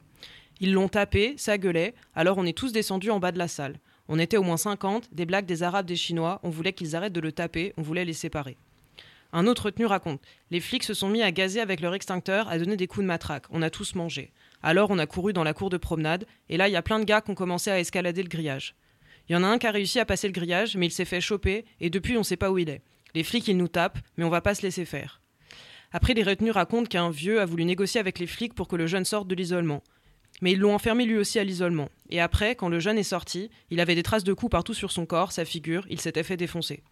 Ils l'ont tapé, ça gueulait, alors on est tous descendus en bas de la salle. On était au moins 50, des blagues des Arabes, des Chinois, on voulait qu'ils arrêtent de le taper, on voulait les séparer. Un autre retenu raconte Les flics se sont mis à gazer avec leur extincteur, à donner des coups de matraque. On a tous mangé. Alors on a couru dans la cour de promenade, et là il y a plein de gars qui ont commencé à escalader le grillage. Il y en a un qui a réussi à passer le grillage, mais il s'est fait choper, et depuis on sait pas où il est. Les flics ils nous tapent, mais on va pas se laisser faire. Après, les retenus racontent qu'un vieux a voulu négocier avec les flics pour que le jeune sorte de l'isolement. Mais ils l'ont enfermé lui aussi à l'isolement. Et après, quand le jeune est sorti, il avait des traces de coups partout sur son corps, sa figure, il s'était fait défoncer.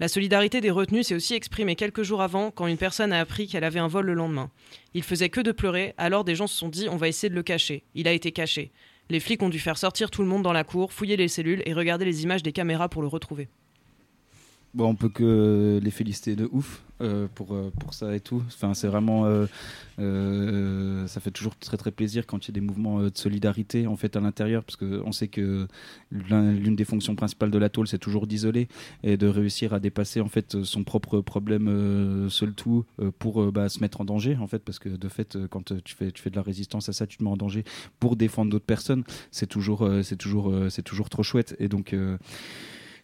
La solidarité des retenus s'est aussi exprimée quelques jours avant quand une personne a appris qu'elle avait un vol le lendemain. Il faisait que de pleurer, alors des gens se sont dit on va essayer de le cacher. Il a été caché. Les flics ont dû faire sortir tout le monde dans la cour, fouiller les cellules et regarder les images des caméras pour le retrouver. Bon, on peut que les féliciter de ouf euh, pour, euh, pour ça et tout. Enfin, c'est vraiment. euh, ça fait toujours très très plaisir quand il y a des mouvements de solidarité en fait à l'intérieur, parce qu'on sait que l'un- l'une des fonctions principales de la tôle, c'est toujours d'isoler et de réussir à dépasser en fait son propre problème seul tout pour bah, se mettre en danger en fait, parce que de fait, quand tu fais, tu fais de la résistance à ça, tu te mets en danger pour défendre d'autres personnes. C'est toujours, toujours, c'est toujours trop chouette. Et donc.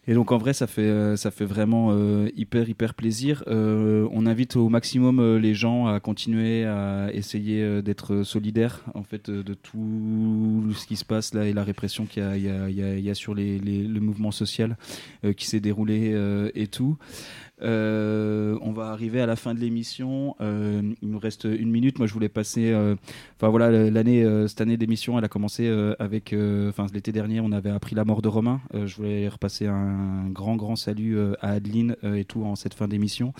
Et donc en vrai, ça fait, euh, ça fait vraiment euh, hyper, hyper plaisir. Euh, on invite au maximum euh, les gens à continuer à essayer euh, d'être solidaires en fait de tout ce qui se passe là et la répression qu'il y y y y a sur les, les- le mouvement social qui s'est déroulé et tout. Euh, on va arriver à la fin de l'émission. Euh, il nous reste une minute. Moi, je voulais passer. euh, Enfin voilà, l'année, cette année d'émission, elle a commencé avec. Enfin, l'été dernier, on avait appris la mort de Romain. Je voulais repasser un grand, grand salut à Adeline et tout en cette fin d'émission.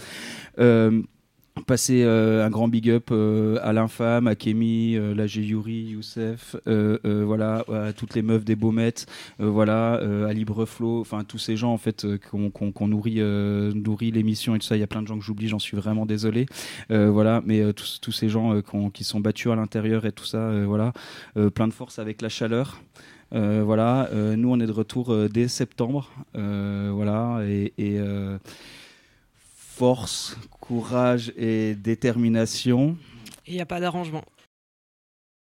Passer euh, un grand big up euh, à l'infâme, à Kémy, euh, la Yuri, Youssef, euh, voilà, à toutes les meufs des Baumettes, voilà, à Libreflow, enfin tous ces gens en fait qu'on nourrit, nourrit l'émission et tout ça. Il y a plein de gens que j'oublie, j'en suis vraiment désolé. Voilà, mais tous, ces gens qui sont battus à l'intérieur et tout ça, voilà, plein de force avec la chaleur. Voilà, nous on est de retour dès septembre, voilà, et, force, courage et détermination. Il n'y a pas d'arrangement.